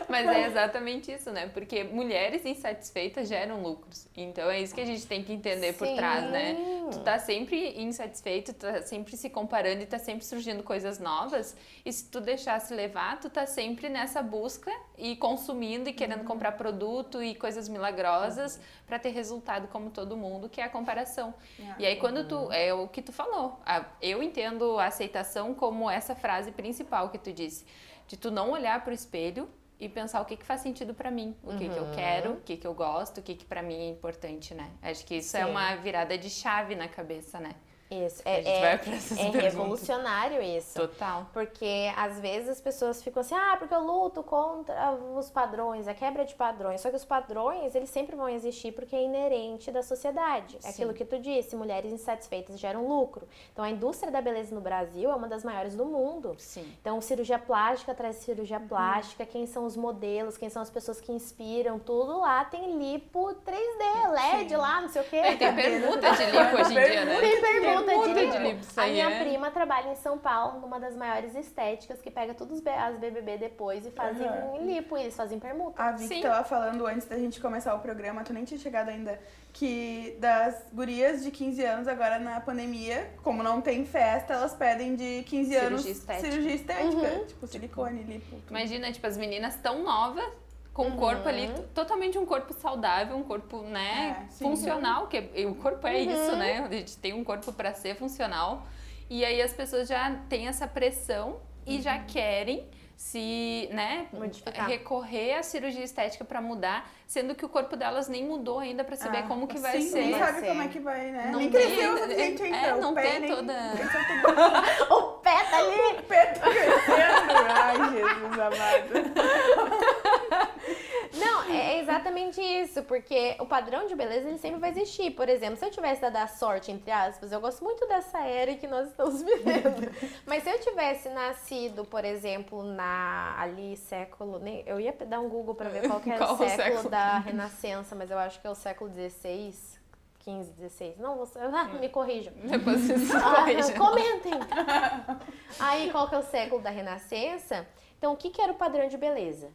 Mas é exatamente isso, né? Porque mulheres insatisfeitas geram lucros. Então é isso que a gente tem que entender por Sim. trás, né? Tu tá sempre insatisfeito, tu tá sempre se comparando e tá sempre surgindo coisas novas. E se tu deixar se levar, tu tá sempre nessa busca e consumindo e querendo comprar produto e coisas milagrosas pra ter resultado como todo mundo, que é a comparação. E aí quando tu é o que tu falou, eu entendo a aceitação como essa frase principal que tu disse, de tu não olhar pro espelho e pensar o que que faz sentido pra mim, o que que eu quero, o que que eu gosto, o que que para mim é importante, né? Acho que isso é Sim. uma virada de chave na cabeça, né? Isso. A É, gente é, vai pra essas é revolucionário isso. Total. Porque às vezes as pessoas ficam assim, ah, porque eu luto contra os padrões, a quebra de padrões. Só que os padrões, eles sempre vão existir porque é inerente da sociedade. É Sim. aquilo que tu disse, mulheres insatisfeitas geram lucro. Então a indústria da beleza no Brasil é uma das maiores do mundo. Sim. Então, cirurgia plástica traz cirurgia plástica, quem são os modelos, quem são as pessoas que inspiram, tudo lá tem lipo 3D, LED lá, não sei o quê. Aí tem permuta de lipo hoje em dia, né? Tem permuta lipo. de lipo, A minha é. prima trabalha em São Paulo, numa das maiores estéticas, que pega todos os B- as BBB depois e fazem Aham. lipo, e eles fazem permuta. A Vicky Sim. tava falando antes da gente começar o programa, tu nem tinha chegado ainda, que das gurias de 15 anos agora na pandemia, como não tem festa, elas pedem de 15 Cirurgia anos estética. cirurgia estética. Uhum. Tipo silicone, lipo. tudo. Imagina, tipo, as meninas tão novas, com o corpo ali, t- totalmente um corpo saudável, um corpo, né, É, sim. funcional, que e o corpo é isso, né? A gente tem um corpo pra ser funcional. E aí as pessoas já têm essa pressão e já querem se, né, Modificar. recorrer à cirurgia estética pra mudar, sendo que o corpo delas nem mudou ainda pra saber Ah, como que vai sim, ser. Nem Vai sabe como é que vai, né? Não nem tem- cresceu o é- suficiente ainda. é, o não pé tem nem- toda- O pé tá ali! o pé tá crescendo. Ai, Jesus amado. Não, é exatamente isso, porque o padrão de beleza ele sempre vai existir. Por exemplo, se eu tivesse dado a sorte, entre aspas, eu gosto muito dessa era que nós estamos vivendo. Mas se eu tivesse nascido, por exemplo, na ali século, nem, eu ia dar um Google pra ver qual que era Qual o século, século? da Renascença, mas eu acho que é o século XVI, 15, 16. Não, você, ah, me corrijam. Depois você se Ah, corrige. comentem! Aí, qual que é o século da Renascença? Então, o que, que era o padrão de beleza?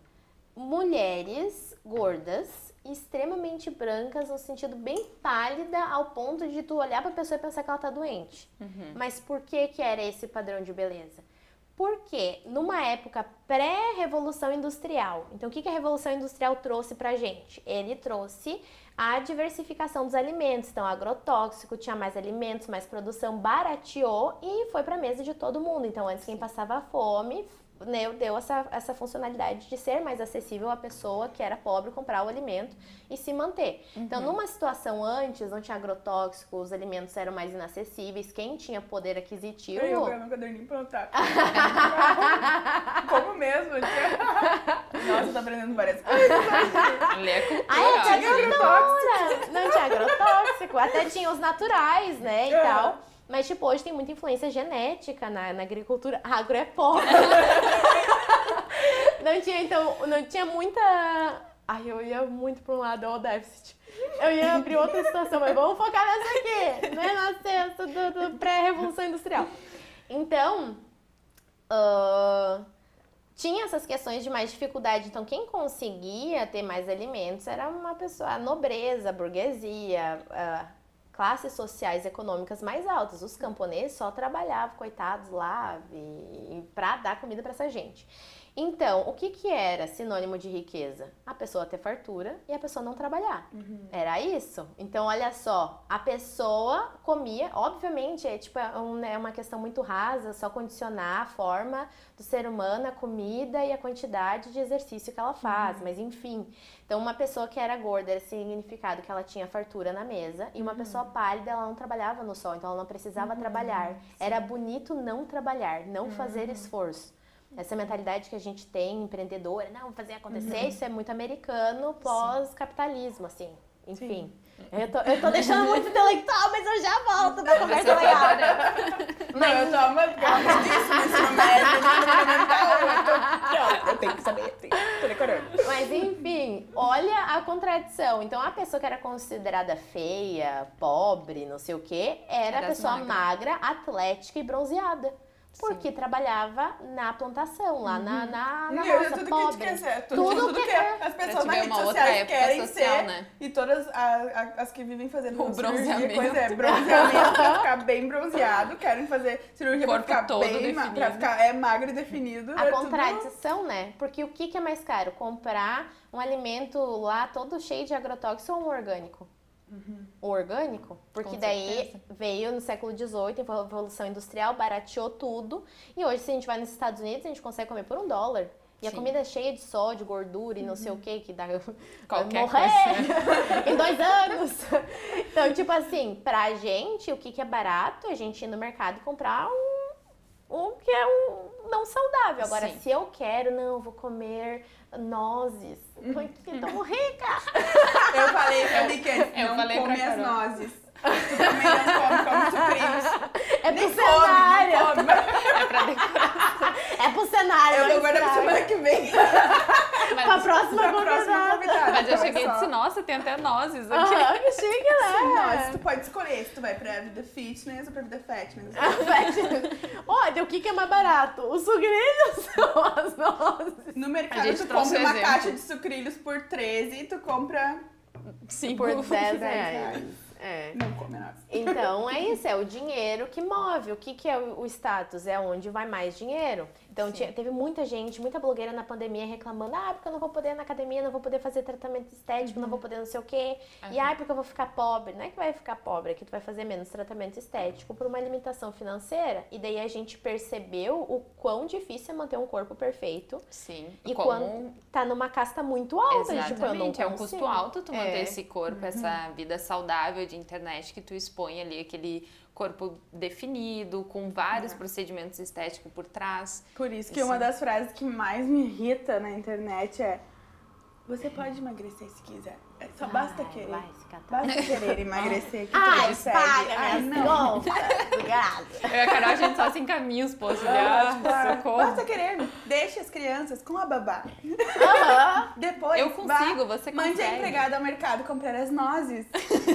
Mulheres gordas extremamente brancas, no sentido bem pálida, ao ponto de tu olhar pra pessoa e pensar que ela tá doente. Mas por que que era esse padrão de beleza? Porque numa época pré-revolução industrial, então o que, que a revolução industrial trouxe pra gente? Ele trouxe a diversificação dos alimentos, então agrotóxico, tinha mais alimentos, mais produção, barateou e foi pra mesa de todo mundo. Então antes quem passava fome, né, deu essa, essa funcionalidade de ser mais acessível à pessoa que era pobre comprar o alimento e se manter. Então, numa situação antes, não tinha agrotóxico, os alimentos eram mais inacessíveis, quem tinha poder aquisitivo. Eu pegar meu caderninho pra anotar. Como mesmo? tia? Nossa, tô aprendendo várias coisas. Lê a cultura. Ai, até Tinha agricultura! Não tinha agrotóxico, até tinha os naturais, né, e É. tal. Mas, tipo, hoje tem muita influência genética na, na agricultura. Agro é pobre. não tinha, então, não tinha muita... Ai, eu ia muito pra um lado, ó, o déficit. Eu ia abrir outra situação, mas vamos focar nessa aqui, né, na do, do pré-revolução industrial. Então, ah, tinha essas questões de mais dificuldade. Então, quem conseguia ter mais alimentos era uma pessoa, a nobreza, a burguesia, ah, classes sociais econômicas mais altas. Os camponeses só trabalhavam, coitados lá, e, e para dar comida para essa gente. Então, o que, que era sinônimo de riqueza? A pessoa ter fartura e a pessoa não trabalhar. Era isso? Então, olha só, a pessoa comia, obviamente, é tipo é um- é uma questão muito rasa, só condicionar a forma do ser humano, a comida e a quantidade de exercício que ela faz, mas enfim. Então, uma pessoa que era gorda era significado que ela tinha fartura na mesa, e uma pessoa pálida, ela não trabalhava no sol, então ela não precisava trabalhar. Era bonito não trabalhar, não fazer esforço. Essa mentalidade que a gente tem, empreendedora, não, fazer acontecer, isso é muito americano, pós-capitalismo, assim. Enfim. Eu tô, eu tô deixando muito intelectual, mas eu já volto pra conversa legal. adorando. Não, eu tô no no fundamental. Eu tô aqui, ó. Eu tenho que saber, tenho- tô decorando. Mas enfim, olha a contradição. Então a pessoa que era considerada feia, pobre, não sei o quê, era, Era a pessoa magra. magra, atlética e bronzeada. Porque trabalhava na plantação, lá na, na, na Meu, roça tudo que pobre. tu quer. Tudo, Tudo tudo, que que, é. as Pra pessoas nas redes sociais época querem social, ser. né? E todas a- a- as que vivem fazendo O cirurgia, bronzeamento. Pois é, bronzeamento pra ficar bem bronzeado. Querem fazer cirurgia pra Corpo ficar todo bem, ma- definido. pra ficar é, magro e definido. A é tudo- contradição, né? Porque o que, que é mais caro? Comprar um alimento lá todo cheio de agrotóxico ou um orgânico? O orgânico? Porque daí veio no século XVIII, a Revolução Industrial, barateou tudo. E hoje, se a gente vai nos Estados Unidos, a gente consegue comer por um dólar. E a Sim. comida é cheia de sódio, gordura e não sei o que, que dá Qualquer morrer em dois anos. Então, tipo assim, pra gente, o que, que é barato é a gente ir no mercado e comprar um, um que é um não saudável. Agora, Sim. se eu quero, não, eu vou comer nozes. Porque tô rica. Eu falei pra mim que eu não falei come pra as nozes. Tu também não come, come sucrilhos. É pro Nem cenário. come, não come. É pra decorar. É pro cenário. Eu não vou guardar pra semana que vem. Pra Mas, próxima Pra próxima convidada. mas eu cheguei e disse, nossa, tem até nozes aqui. Aham, que chique, né? Nozes, tu pode escolher se tu vai pra vida fitness ou pra vida fatness. Olha, o que, que é mais barato? Os sucrilhos ou as nozes? No mercado tu compra uma exemplo. caixa de sucrilhos por 13 e tu compra... Sim, Por 10 10 reais. É. Não come nozes. Então é isso, é o dinheiro que move. O que, que é o status? É onde vai mais dinheiro. Então tinha- teve muita gente, muita blogueira na pandemia reclamando: ah, porque eu não vou poder ir na academia, não vou poder fazer tratamento estético, não vou poder não sei o quê. E ai, porque eu vou ficar pobre. Não é que vai ficar pobre, é que tu vai fazer menos tratamento estético por uma limitação financeira. E daí a gente percebeu o quão difícil é manter um corpo perfeito. Sim. E Como- quando tá numa casta muito alta, tipo, eu não Exatamente, é um consigo. custo alto tu manter É. esse corpo, essa vida saudável de internet que tu expõe ali aquele corpo definido, com vários procedimentos estéticos por trás. Por isso que Sim. uma das frases que mais me irrita na internet é Você pode emagrecer se quiser. É Só basta Ai, querer. Vai catar. Basta querer emagrecer que tu Ai, consegue. paga Ai, minhas não. Obrigada. Eu e a Carol, a gente só se encaminha os posts ali, Ah, tipo, socorro. Basta querer. Deixe as crianças com a babá. Aham. Depois, Eu consigo, vá, você Mande a consegue. empregada ao mercado comprar as nozes.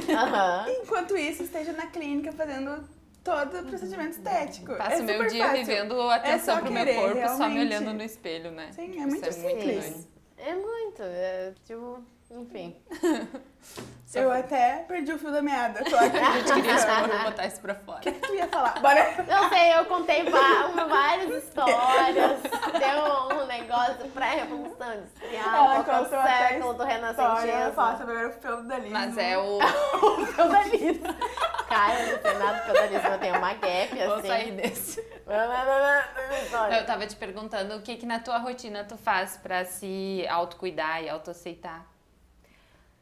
Aham. Enquanto isso, esteja na clínica fazendo todo o procedimento estético. Passo é meu dia fácil. vivendo atenção só pro meu querer, corpo, só me realmente. olhando no espelho, né? Sim, é Isso muito muito simples. É muito. É, tipo, Enfim. Eu até perdi o fio da meada. Tô aqui. A gente queria só botar isso pra O fora. que, que tu ia falar? Bora. Não sei, eu contei várias histórias. Deu um negócio pré-revolução industrial, Ela é o contou até século do renascentismo. faça agora o feudalismo. Mas é o. Feudalismo. Cara, eu não sei nada do feudalismo, eu tenho uma gap, Vou assim. sair desse. Eu tava te perguntando o que que na tua rotina tu faz pra se autocuidar e autoaceitar.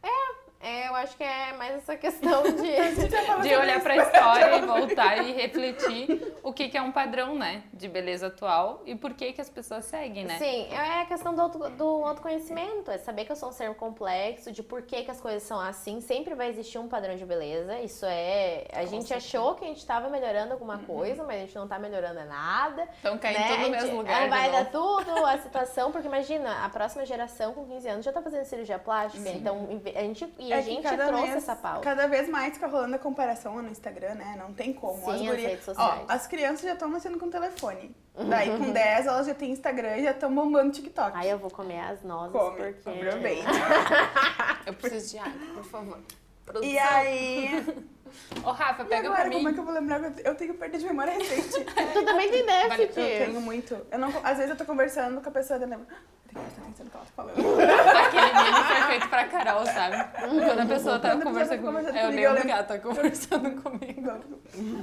É, eu acho que é mais essa questão de... De olhar pra história e voltar e refletir o que que é um padrão, né? De beleza atual e por que que as pessoas seguem, né? Sim, é a questão do, auto, do autoconhecimento, é saber que eu sou um ser complexo, de por que, que as coisas são assim. Sempre vai existir um padrão de beleza. Isso é. A gente achou que a gente estava melhorando alguma coisa, mas a gente não tá melhorando nada. Então cai né? tudo A no gente- mesmo lugar. é, vai novo. dar tudo a situação, porque imagina, a próxima geração com 15 anos já tá fazendo cirurgia plástica. Então, em ve- a gente, e a É que gente cada trouxe vez- essa pauta. Cada vez mais fica rolando a comparação no Instagram, né? Não tem como. Sim, as gurias- redes sociais. Ó, as crianças já estão nascendo com telefone. Daí, com 10, elas já têm Instagram e já estão bombando TikTok. Aí eu vou comer as nozes, Come, porque... aproveita. Eu preciso de água, por favor. E Produção. aí... Ô, Rafa, E pega agora, pra como é mim. que eu vou lembrar? eu- tenho perda de memória recente. Tu também tem déficit. Eu tenho muito. Eu não, às vezes eu tô conversando com a pessoa e eu lembro. "Ah, Tem que prestar atenção no que ela tá falando. Aquele meme foi feito pra Carol, sabe? Quando a pessoa tá pessoa conversando tá comigo. conversando Eu comigo, eu lembro que ela tá conversando comigo.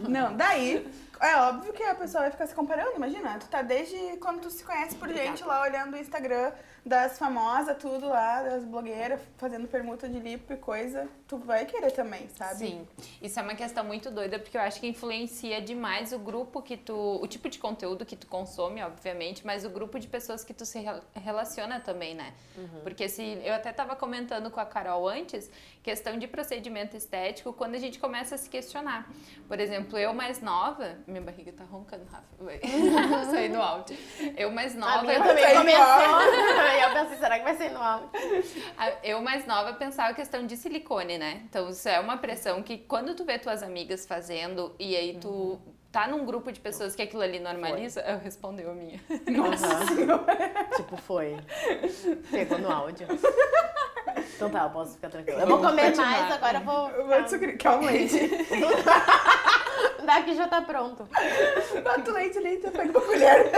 Não, daí, é óbvio que a pessoa vai ficar se comparando, imagina. Tu tá desde quando tu se conhece por gente lá olhando o Instagram das famosas, tudo lá, das blogueiras, fazendo permuta de lipo e coisa. Tu vai querer também, sabe? Sim, isso é uma questão muito doida, porque eu acho que influencia demais o grupo que tu. o tipo de conteúdo que tu consome, obviamente, mas o grupo de pessoas que tu se rel- relaciona também, né? Porque se. Eu até tava comentando com a Carol antes, questão de procedimento estético, quando a gente começa a se questionar. Por exemplo, eu mais nova. Minha barriga tá roncando, Rafa. Sair no áudio. Eu mais A nova. minha vai também sair começou. E eu pensei, será que vai ser no áudio? A- Eu mais nova pensava a questão de silicone, né? Então isso é uma pressão que quando tu vê tuas amigas fazendo e aí tu tá num grupo de pessoas que aquilo ali normaliza, eu respondeu a minha. Aham. Tipo, foi. Pegou no áudio. Então tá, eu posso ficar tranquila. Eu vou comer continuar. mais, agora eu vou. Eu vou descobrir. Calma, leite. Daqui já tá pronto. Bota o leite ali, tu pega uma colher.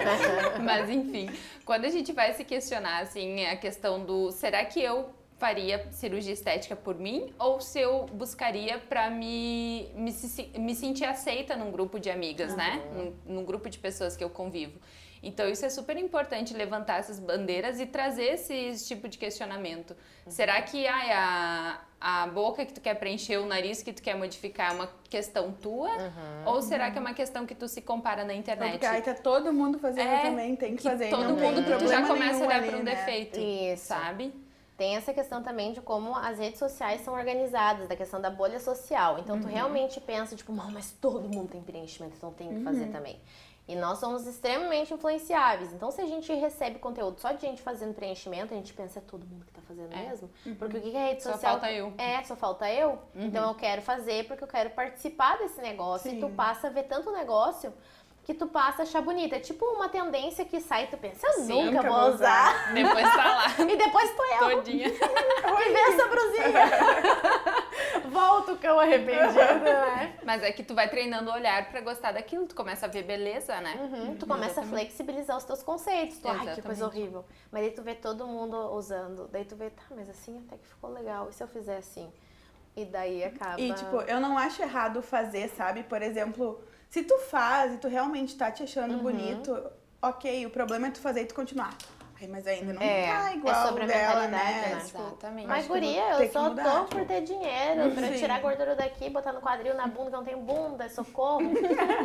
Mas enfim, quando a gente vai se questionar assim, a questão do será que eu faria cirurgia estética por mim ou se eu buscaria pra me, me, me sentir aceita num grupo de amigas, né? Num, num grupo de pessoas que eu convivo. Então isso é super importante levantar essas bandeiras e trazer esse, esse tipo de questionamento. Será que ai, a, a boca que tu quer preencher, o nariz que tu quer modificar é uma questão tua? Ou será que é uma questão que tu se compara na internet? Porque aí tá todo mundo fazendo É, também, tem que, que fazer. todo mundo tu já começa a olhar para um né? defeito, Isso. sabe? Tem essa questão também de como as redes sociais são organizadas, da questão da bolha social. Então, tu realmente pensa, tipo, mas todo mundo tem preenchimento, então tem que fazer também. E nós somos extremamente influenciáveis. Então, se a gente recebe conteúdo só de gente fazendo preenchimento, a gente pensa, é todo mundo que tá fazendo É. mesmo? Porque o que que a rede Só social... falta eu. É, só falta eu. Então, eu quero fazer porque eu quero participar desse negócio. E tu Sim. passa a ver tanto negócio que tu passa a achar bonito. É tipo uma tendência que sai e tu pensa, eu Sim, nunca vou vou usar. Depois tá lá, E depois tu eu. todinha. E vê essa brusinha. Volta o cão arrependido, né? Mas é que tu vai treinando o olhar pra gostar daquilo, tu começa a ver beleza, né? Uhum, tu começa a flexibilizar os teus conceitos. Tu, ai, que coisa Exatamente. horrível. Mas aí tu vê todo mundo usando. Daí tu vê, tá, mas assim até que ficou legal. E se eu fizer assim? E daí acaba... E, tipo, eu não acho errado fazer, sabe? Por exemplo, se tu faz e tu realmente tá te Uhum. achando bonito, ok, o problema é tu fazer e tu continuar. Ai, mas ainda não É, tá é igual sobre a dela, mentalidade, né? né? Tipo, Exatamente. Mas, eu vou guria, eu só mudar, tô tipo. por ter dinheiro, pra Sim. tirar a gordura daqui, botar no quadril, na bunda, que eu não tenho bunda, socorro.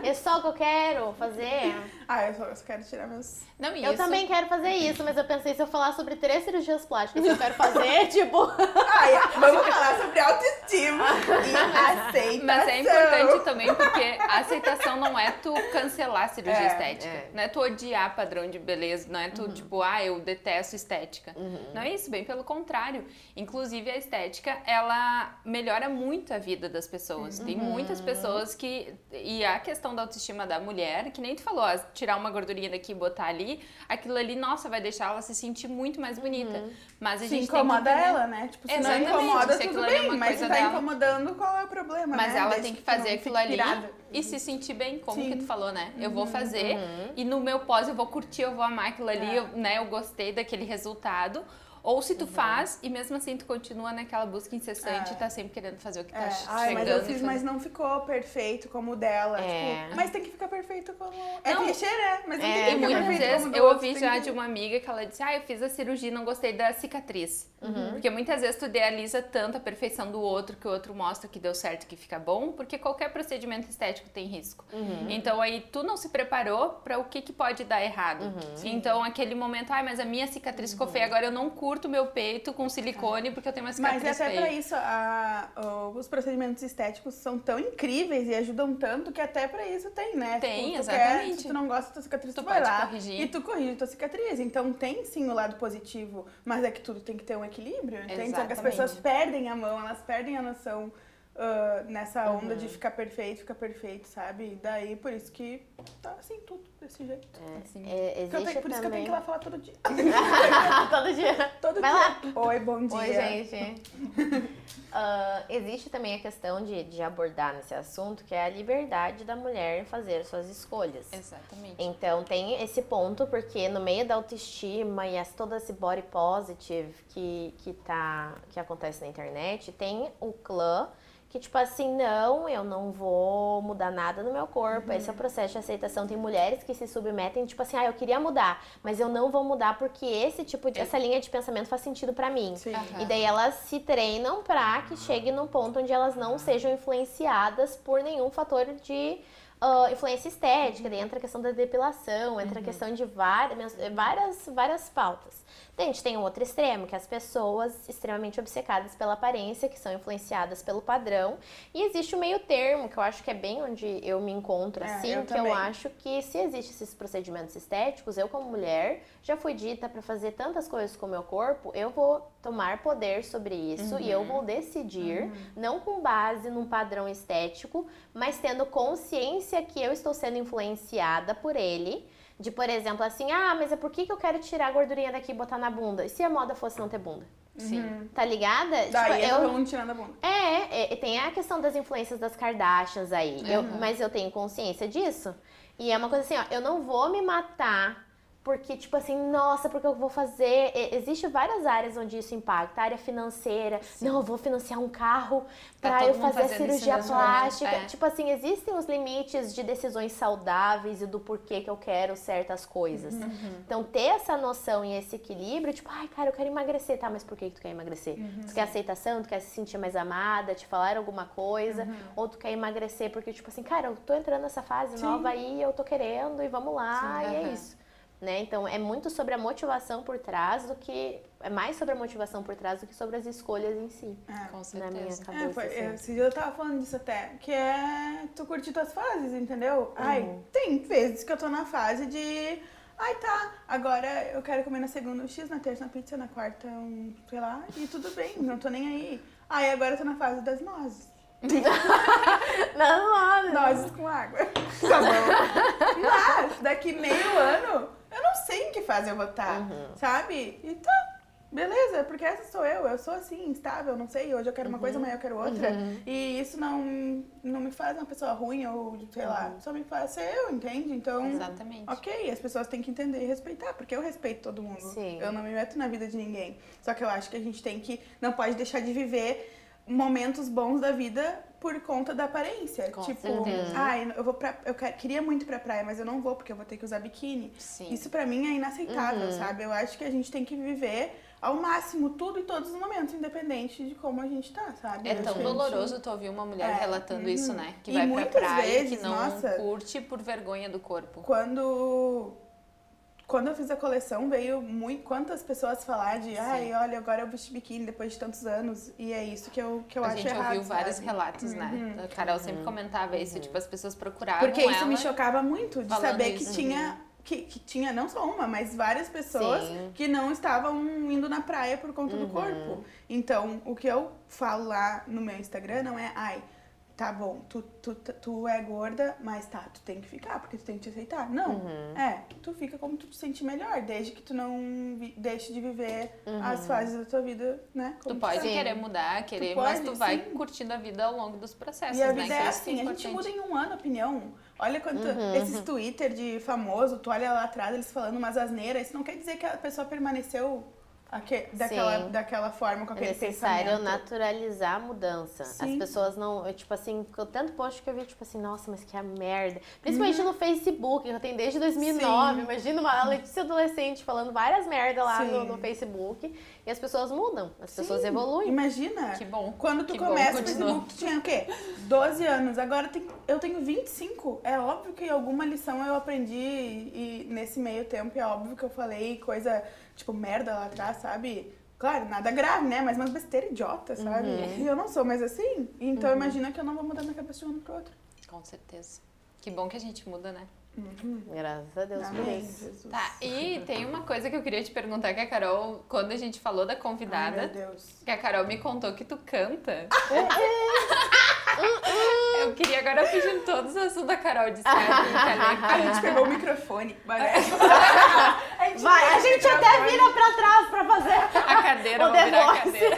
é só o que eu quero fazer. Ah, eu só, eu só quero tirar meus. Não, e Eu isso, também quero fazer isso, mas eu pensei se eu falar sobre três cirurgias plásticas que eu quero fazer, tipo... Ai, vamos falar sobre autoestima e aceitação. Mas é importante também porque a aceitação não é tu cancelar a cirurgia É, estética. é. Não é tu odiar padrão de beleza. Não é tu, tipo, ah, ah, eu detesto estética. Não é isso, bem pelo contrário. Inclusive, a estética, ela melhora muito a vida das pessoas. Tem muitas pessoas que. E a questão da autoestima da mulher, que nem tu falou, ó, tirar uma gordurinha daqui e botar ali, aquilo ali, nossa, vai deixar ela se sentir muito mais bonita. Mas a Se gente incomoda tem que ela, né? Tipo, se não incomoda, se tudo é bem. uma Mas se tá dela. incomodando, qual é o problema, Mas né? ela Desde tem que fazer aquilo ali pirada. E se sentir bem, como Sim. que tu falou, né? Eu vou fazer Uhum. e no meu pós eu vou curtir, eu vou amar aquilo ali, É. eu, né? Eu gostei daquele resultado. Ou se tu faz e mesmo assim tu continua naquela busca incessante É. e tá sempre querendo fazer o que tá É. chegando. Ai, mas eu fiz, mas não ficou perfeito como o dela. É. Tipo, mas tem que ficar perfeito como. É Não. clichê, né? Mas não É, tem que ficar muitas perfeito vezes como eu outro, ouvi já que- de uma amiga que ela disse: Ah, eu fiz a cirurgia e não gostei da cicatriz. Uhum. Porque muitas vezes tu idealiza tanto a perfeição do outro que o outro mostra que deu certo que fica bom, porque qualquer procedimento estético tem risco. Uhum. Então aí tu não se preparou para o que, que pode dar errado. Uhum. Então aquele momento, ai, mas a minha cicatriz ficou feia, agora eu não curto meu peito com silicone porque eu tenho uma cicatriz Mas é até pra isso, a- os procedimentos estéticos são tão incríveis e ajudam tanto que até pra isso tem, né? Tem, tu exatamente. Quer, se tu não gosta da tua cicatriz, tu, Tu vai lá corrigir. e tu corrige a tua cicatriz. Então tem sim o lado positivo, mas é que tudo tem que ter um equilíbrio, entende? Só que as Exatamente. pessoas perdem a mão, elas perdem a noção ah, nessa onda Uhum. de ficar perfeito, ficar perfeito, sabe? E daí, por isso que tá assim tudo, desse jeito. Assim. É, Porque eu existe tenho- por isso que eu tenho também... que ir lá falar todo dia. Todo dia. Todo Vai dia. Oi, bom dia. Oi, gente. Ah, existe também a questão de, de abordar nesse assunto, que é a liberdade da mulher em fazer suas escolhas. Exatamente. Então tem esse ponto, porque no meio da autoestima e as, todo esse body positive que, que, tá, que acontece na internet, tem o clã que, tipo assim, não, eu não vou mudar nada no meu corpo. Esse é o processo de aceitação. Tem mulheres que se submetem, tipo assim, ah, eu queria mudar, mas eu não vou mudar porque esse tipo de, essa linha de pensamento faz sentido pra mim. Aham. E daí elas se treinam pra que chegue num ponto onde elas não sejam influenciadas por nenhum fator de ah, influência estética. Daí entra a questão da depilação, entra a questão de várias, várias, várias pautas. Daí a gente tem um outro extremo, que é as pessoas extremamente obcecadas pela aparência, que são influenciadas pelo padrão. E existe o meio termo, que eu acho que é bem onde eu me encontro, É, assim, eu que também. eu acho que se existem esses procedimentos estéticos, eu como mulher já fui dita para fazer tantas coisas com o meu corpo, eu vou tomar poder sobre isso e eu vou decidir, não com base num padrão estético, mas tendo consciência que eu estou sendo influenciada por ele. De, por exemplo, assim, ah, mas é por que, que eu quero tirar a gordurinha daqui e botar na bunda? E se a moda fosse não ter bunda? Sim. Tá ligada? Daí tipo, eu... eu, mundo tirando a bunda. é, é, tem a questão das influências das Kardashians aí. Eu- Uhum. mas eu tenho consciência disso. E é uma coisa assim, ó, eu não vou me matar porque, tipo assim, nossa, porque eu vou fazer. e- Existe várias áreas onde isso impacta. A área financeira. Não, eu vou financiar um carro Tá pra todo eu fazer a cirurgia momento, plástica. é. Tipo assim, existem os limites de decisões saudáveis e do porquê que eu quero certas coisas. Uhum. Então, ter essa noção e esse equilíbrio, tipo, ai, cara, eu quero emagrecer, tá? Mas por que, que tu quer emagrecer? tu quer aceitação, tu quer se sentir mais amada, te falar alguma coisa, ou tu quer emagrecer porque, tipo assim, cara, eu tô entrando nessa fase Sim. nova aí, eu tô querendo e vamos lá, Sim, e é isso. Né? Então, é muito sobre a motivação por trás do que. É mais sobre a motivação por trás do que sobre as escolhas em si. É. Com Na minha certeza. cabeça. É, foi, assim. esse dia eu tava falando disso até, que é tu curtir tuas fases, entendeu? Ai, Uhum. tem vezes que eu tô na fase de. Ai, tá, agora eu quero comer na segunda um X, na terça uma pizza, na quarta um, sei lá, e tudo bem, não tô nem aí. Ai, agora eu tô na fase das nozes. Não, não, Nozes com água. Tá bom. Mas daqui meio ano, eu não sei em que fase eu vou estar, sabe? E tá, beleza, porque essa sou eu. Eu sou assim, instável, não sei. Hoje eu quero uma coisa, amanhã eu quero outra. E isso não, não me faz uma pessoa ruim ou, sei lá, só me faz ser eu, entende? Então, Exatamente. ok, as pessoas têm que entender e respeitar, porque eu respeito todo mundo. Sim. Eu não me meto na vida de ninguém. Só que eu acho que a gente tem que, não pode deixar de viver momentos bons da vida por conta da aparência. Com tipo, certeza. ai, eu vou pra, eu queria muito ir pra praia, mas eu não vou porque eu vou ter que usar biquíni. Sim. Isso pra mim é inaceitável, sabe? Eu acho que a gente tem que viver ao máximo tudo e todos os momentos, independente de como a gente tá, sabe? É Eu tão a gente- doloroso tu ouvir uma mulher É, relatando uhum. isso, né? Que E vai pra praia e vezes, que não nossa. curte por vergonha do corpo. Quando quando eu fiz a coleção, veio muito quantas pessoas falar de, ai, olha, agora eu vesti biquíni depois de tantos anos e é isso que eu que eu a acho gente errado. ouviu vários sabe? relatos, né? A Carol sempre comentava isso, tipo, as pessoas procuravam Porque isso ela. me chocava muito de saber isso. que tinha que, que tinha não só uma, mas várias pessoas Sim. que não estavam indo na praia por conta do Uhum. corpo. Então, o que eu falo lá no meu Instagram não é, ai, tá bom, tu, tu, tu é gorda, mas tá, tu tem que ficar, porque tu tem que te aceitar. Não. Uhum. É, tu fica como tu te sente melhor, desde que tu não vi- deixe de viver Uhum. as fases da tua vida, né? Tu pode quer. querer mudar, querer, Tu mas pode, tu vai sim. curtindo a vida ao longo dos processos, E a né? vida Que é assim, a gente muda em um ano a opinião. Olha quanto Uhum. esses Twitter de famoso, tu olha lá atrás eles falando umas asneiras, isso não quer dizer que a pessoa permaneceu aque- daquela, Sim. daquela forma, com É aquele necessário pensamento. naturalizar a mudança. As Sim. pessoas não. Eu, tipo assim, tanto post que eu vi, tipo assim, nossa, mas que a merda. Principalmente no Facebook, que eu tenho desde 2009. Sim. Imagina uma Letícia adolescente falando várias merdas lá no, no Facebook. E as pessoas mudam, as pessoas evoluem. Imagina, Que bom. quando tu Que bom, começa o. Facebook, tu tinha o quê? 12 anos, agora tem, eu tenho 25. É óbvio que alguma lição eu aprendi e, e nesse meio tempo é óbvio que eu falei coisa, tipo, merda lá atrás, sabe? Claro, nada grave, né? Mas umas besteira idiota, sabe? Uhum. E eu não sou mais assim. Então imagina que eu não vou mudar minha cabeça de um ano pro outro. Com certeza. Que bom que a gente muda, né? Graças a Deus por isso. Jesus. Tá, e tem uma coisa que eu queria te perguntar que a Carol, quando a gente falou da Ai, convidada, meu Deus. que a Carol me contou que tu canta. eu queria agora fugir todos os assuntos da Carol de Skype, A gente pegou o microfone. Vai, Vai, a gente até vira pra trás pra fazer. a cadeira, O vou a cadeira.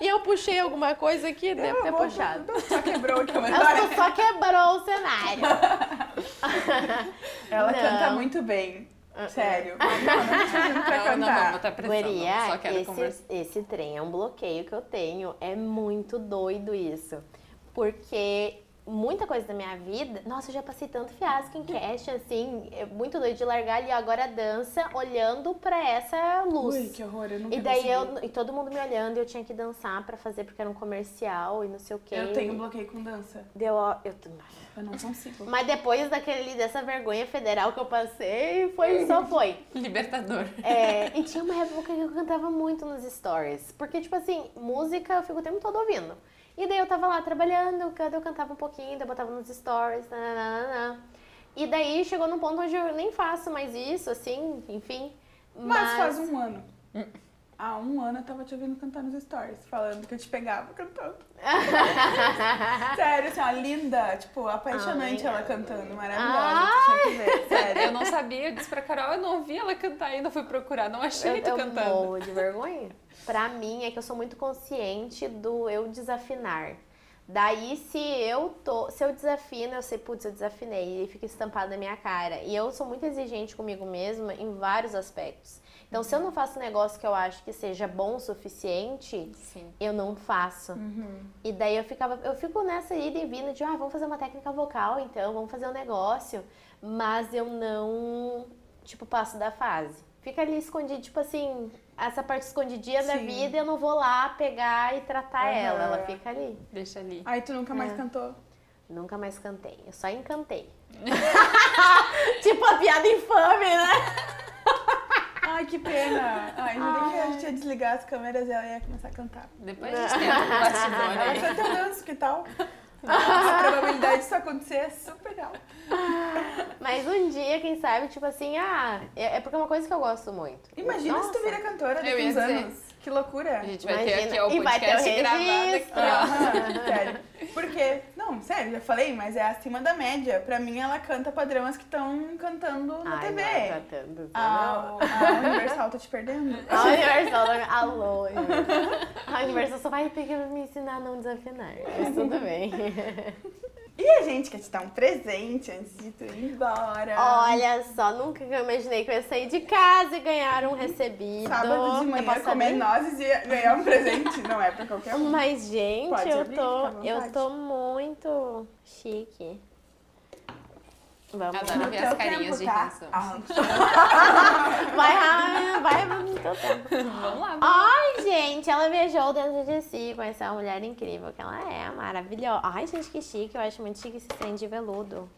E eu puxei alguma coisa aqui, deve ter puxado. Só quebrou aqui, mas Ela só quebrou o cenário. Ela Não. canta muito bem. Sério. Não, não Não, não vou cantar. botar pressão, não. Guria, Só quero esse, conversar. esse trem é um bloqueio que eu tenho. É muito doido isso. Porque muita coisa da minha vida. Nossa, eu já passei tanto fiasco em cast, assim. É muito doido de largar ali agora a dança olhando pra essa luz. Ui, que horror, eu nunca E daí consegui. eu, e todo mundo me olhando, e eu tinha que dançar pra fazer porque era um comercial e não sei o quê. Eu tenho bloqueio com dança. Deu, ó, eu, Eu não consigo. mas depois daquele dessa vergonha federal que eu passei, foi só foi. Libertador. É, e tinha uma época que eu cantava muito nos stories. Porque, tipo assim, música eu fico o tempo todo ouvindo. E daí eu tava lá trabalhando, eu cantava um pouquinho, daí eu botava nos stories, nananana. E daí chegou num ponto onde eu nem faço mais isso, assim, enfim. Mas faz um ano. Há um ano eu tava te ouvindo cantar nos stories, falando que eu te pegava cantando. sério, assim, ó, linda. Tipo, apaixonante Ai, ela cantando. Maravilhosa. Tu tinha que ver, sério. Eu não sabia, eu disse pra Carol, eu não ouvi ela cantar ainda, fui procurar, não achei Eu, tu eu cantando. morro de vergonha. Pra mim é que eu sou muito consciente do eu desafinar. Daí, se eu tô. Se eu desafino, eu sei, putz, eu desafinei. E fica estampado na minha cara. E eu sou muito exigente comigo mesma em vários aspectos. Então, se eu não faço um negócio que eu acho que seja bom o suficiente, Sim. eu não faço. E daí eu ficava, eu fico nessa ida e vinda de, ah, vamos fazer uma técnica vocal, então, vamos fazer um negócio. Mas eu não, tipo, passo da fase. Fica ali escondido, tipo assim, essa parte escondidinha da Sim. vida, eu não vou lá pegar e tratar Aham. ela. Ela fica ali. Deixa ali. Aí tu nunca É. mais cantou. Nunca mais cantei, eu só encantei. tipo a piada infame, né? Ai, que pena. Ai, jurei que a gente ia desligar as câmeras e ela ia começar a cantar. Depois a gente tenta um bastidor Ela aí. canta dança, que tal? A probabilidade disso acontecer é super alta. Mas um dia, quem sabe, tipo assim, ah, é é porque é uma coisa que eu gosto muito. Imagina se tu Nossa. vira cantora daqui uns dizer. anos. Que loucura. A gente vai ter Imagina. aqui ó, o E vai ter o podcast gravado aqui. Aham, sério. Porque, não, sério, já falei, mas é acima da média. Pra mim, ela canta padrão as que estão cantando na Ai, TV. não, tá tanto, A, a Universal tá te perdendo. A Universal, alô, Universal. A Universal só vai ter que me ensinar a não desafinar. Mas tudo bem. E a gente quer te dar um presente antes de tu ir embora. Olha só, nunca que eu imaginei que eu ia sair de casa e ganhar um recebido. Sábado de manhã comer abrir? nozes e ganhar um presente. Não é pra qualquer um. Mas, gente, Pode eu abrir, tô, eu tô muito chique. Vamos Adoro ver as carinhas tempo, de tá? reação. Ah, Vai, vai, vai no teu tempo. Vamos lá. Ai, gente, ela viajou dentro de si com essa mulher incrível que ela é, maravilhosa. Ai, gente, que chique. Eu acho muito chique esse trem de veludo.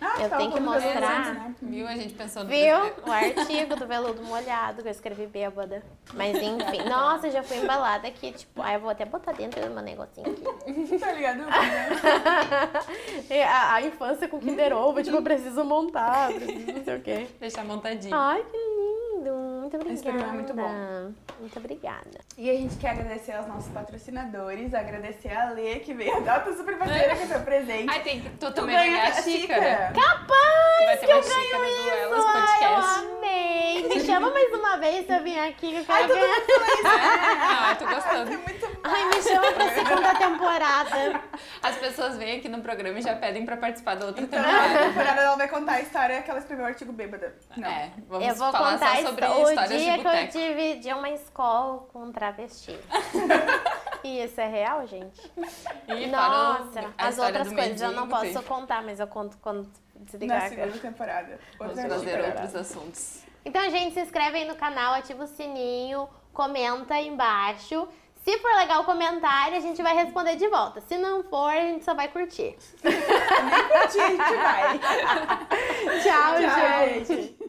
Ah, Eu tenho que mostrar. né? Viu? A gente pensou no Viu? O artigo do veludo molhado que eu escrevi bêbada. Mas enfim. Nossa, já fui embalada aqui, tipo, ai, eu vou até botar dentro do meu negocinho aqui. Tá ligado? E a, a infância com Kinder Ovo, tipo, eu preciso montar, preciso não sei o quê. Deixar montadinho. Ai, que lindo. Muito obrigada. Esse programa é muito bom. Muito obrigada. E a gente quer agradecer aos nossos patrocinadores, agradecer a Lê, que veio a data super parceira com seu presente. Ai, tem que. Tu Tu também ganhar a xícara. Tu Capaz que eu xícara ganho isso! Elas Ai, eu amei! Me chama mais uma vez se eu vim aqui que eu quero Ai, todo mundo falou isso. Ah, tô Ai, gostando. muito Ai, me chama pra segunda temporada. As pessoas vêm aqui no programa e já pedem pra participar da outra Então, temporada. a temporada ela vai contar a história que ela escreveu o artigo bêbada. Não. É, vamos eu vou falar contar só sobre histó- o histórias dia de que eu boteco. tive de uma escola com um travesti. e isso é real, gente? E Nossa, as outras coisas eu não posso contar, mas eu conto quando Na desligar. segunda temporada. Vamos trazer outros assuntos. Então, gente, se inscreve aí no canal, ativa o sininho, comenta aí embaixo. Se for legal o comentário, a gente vai responder de volta. Se não for, a gente só vai curtir. Nem curtir, a gente vai.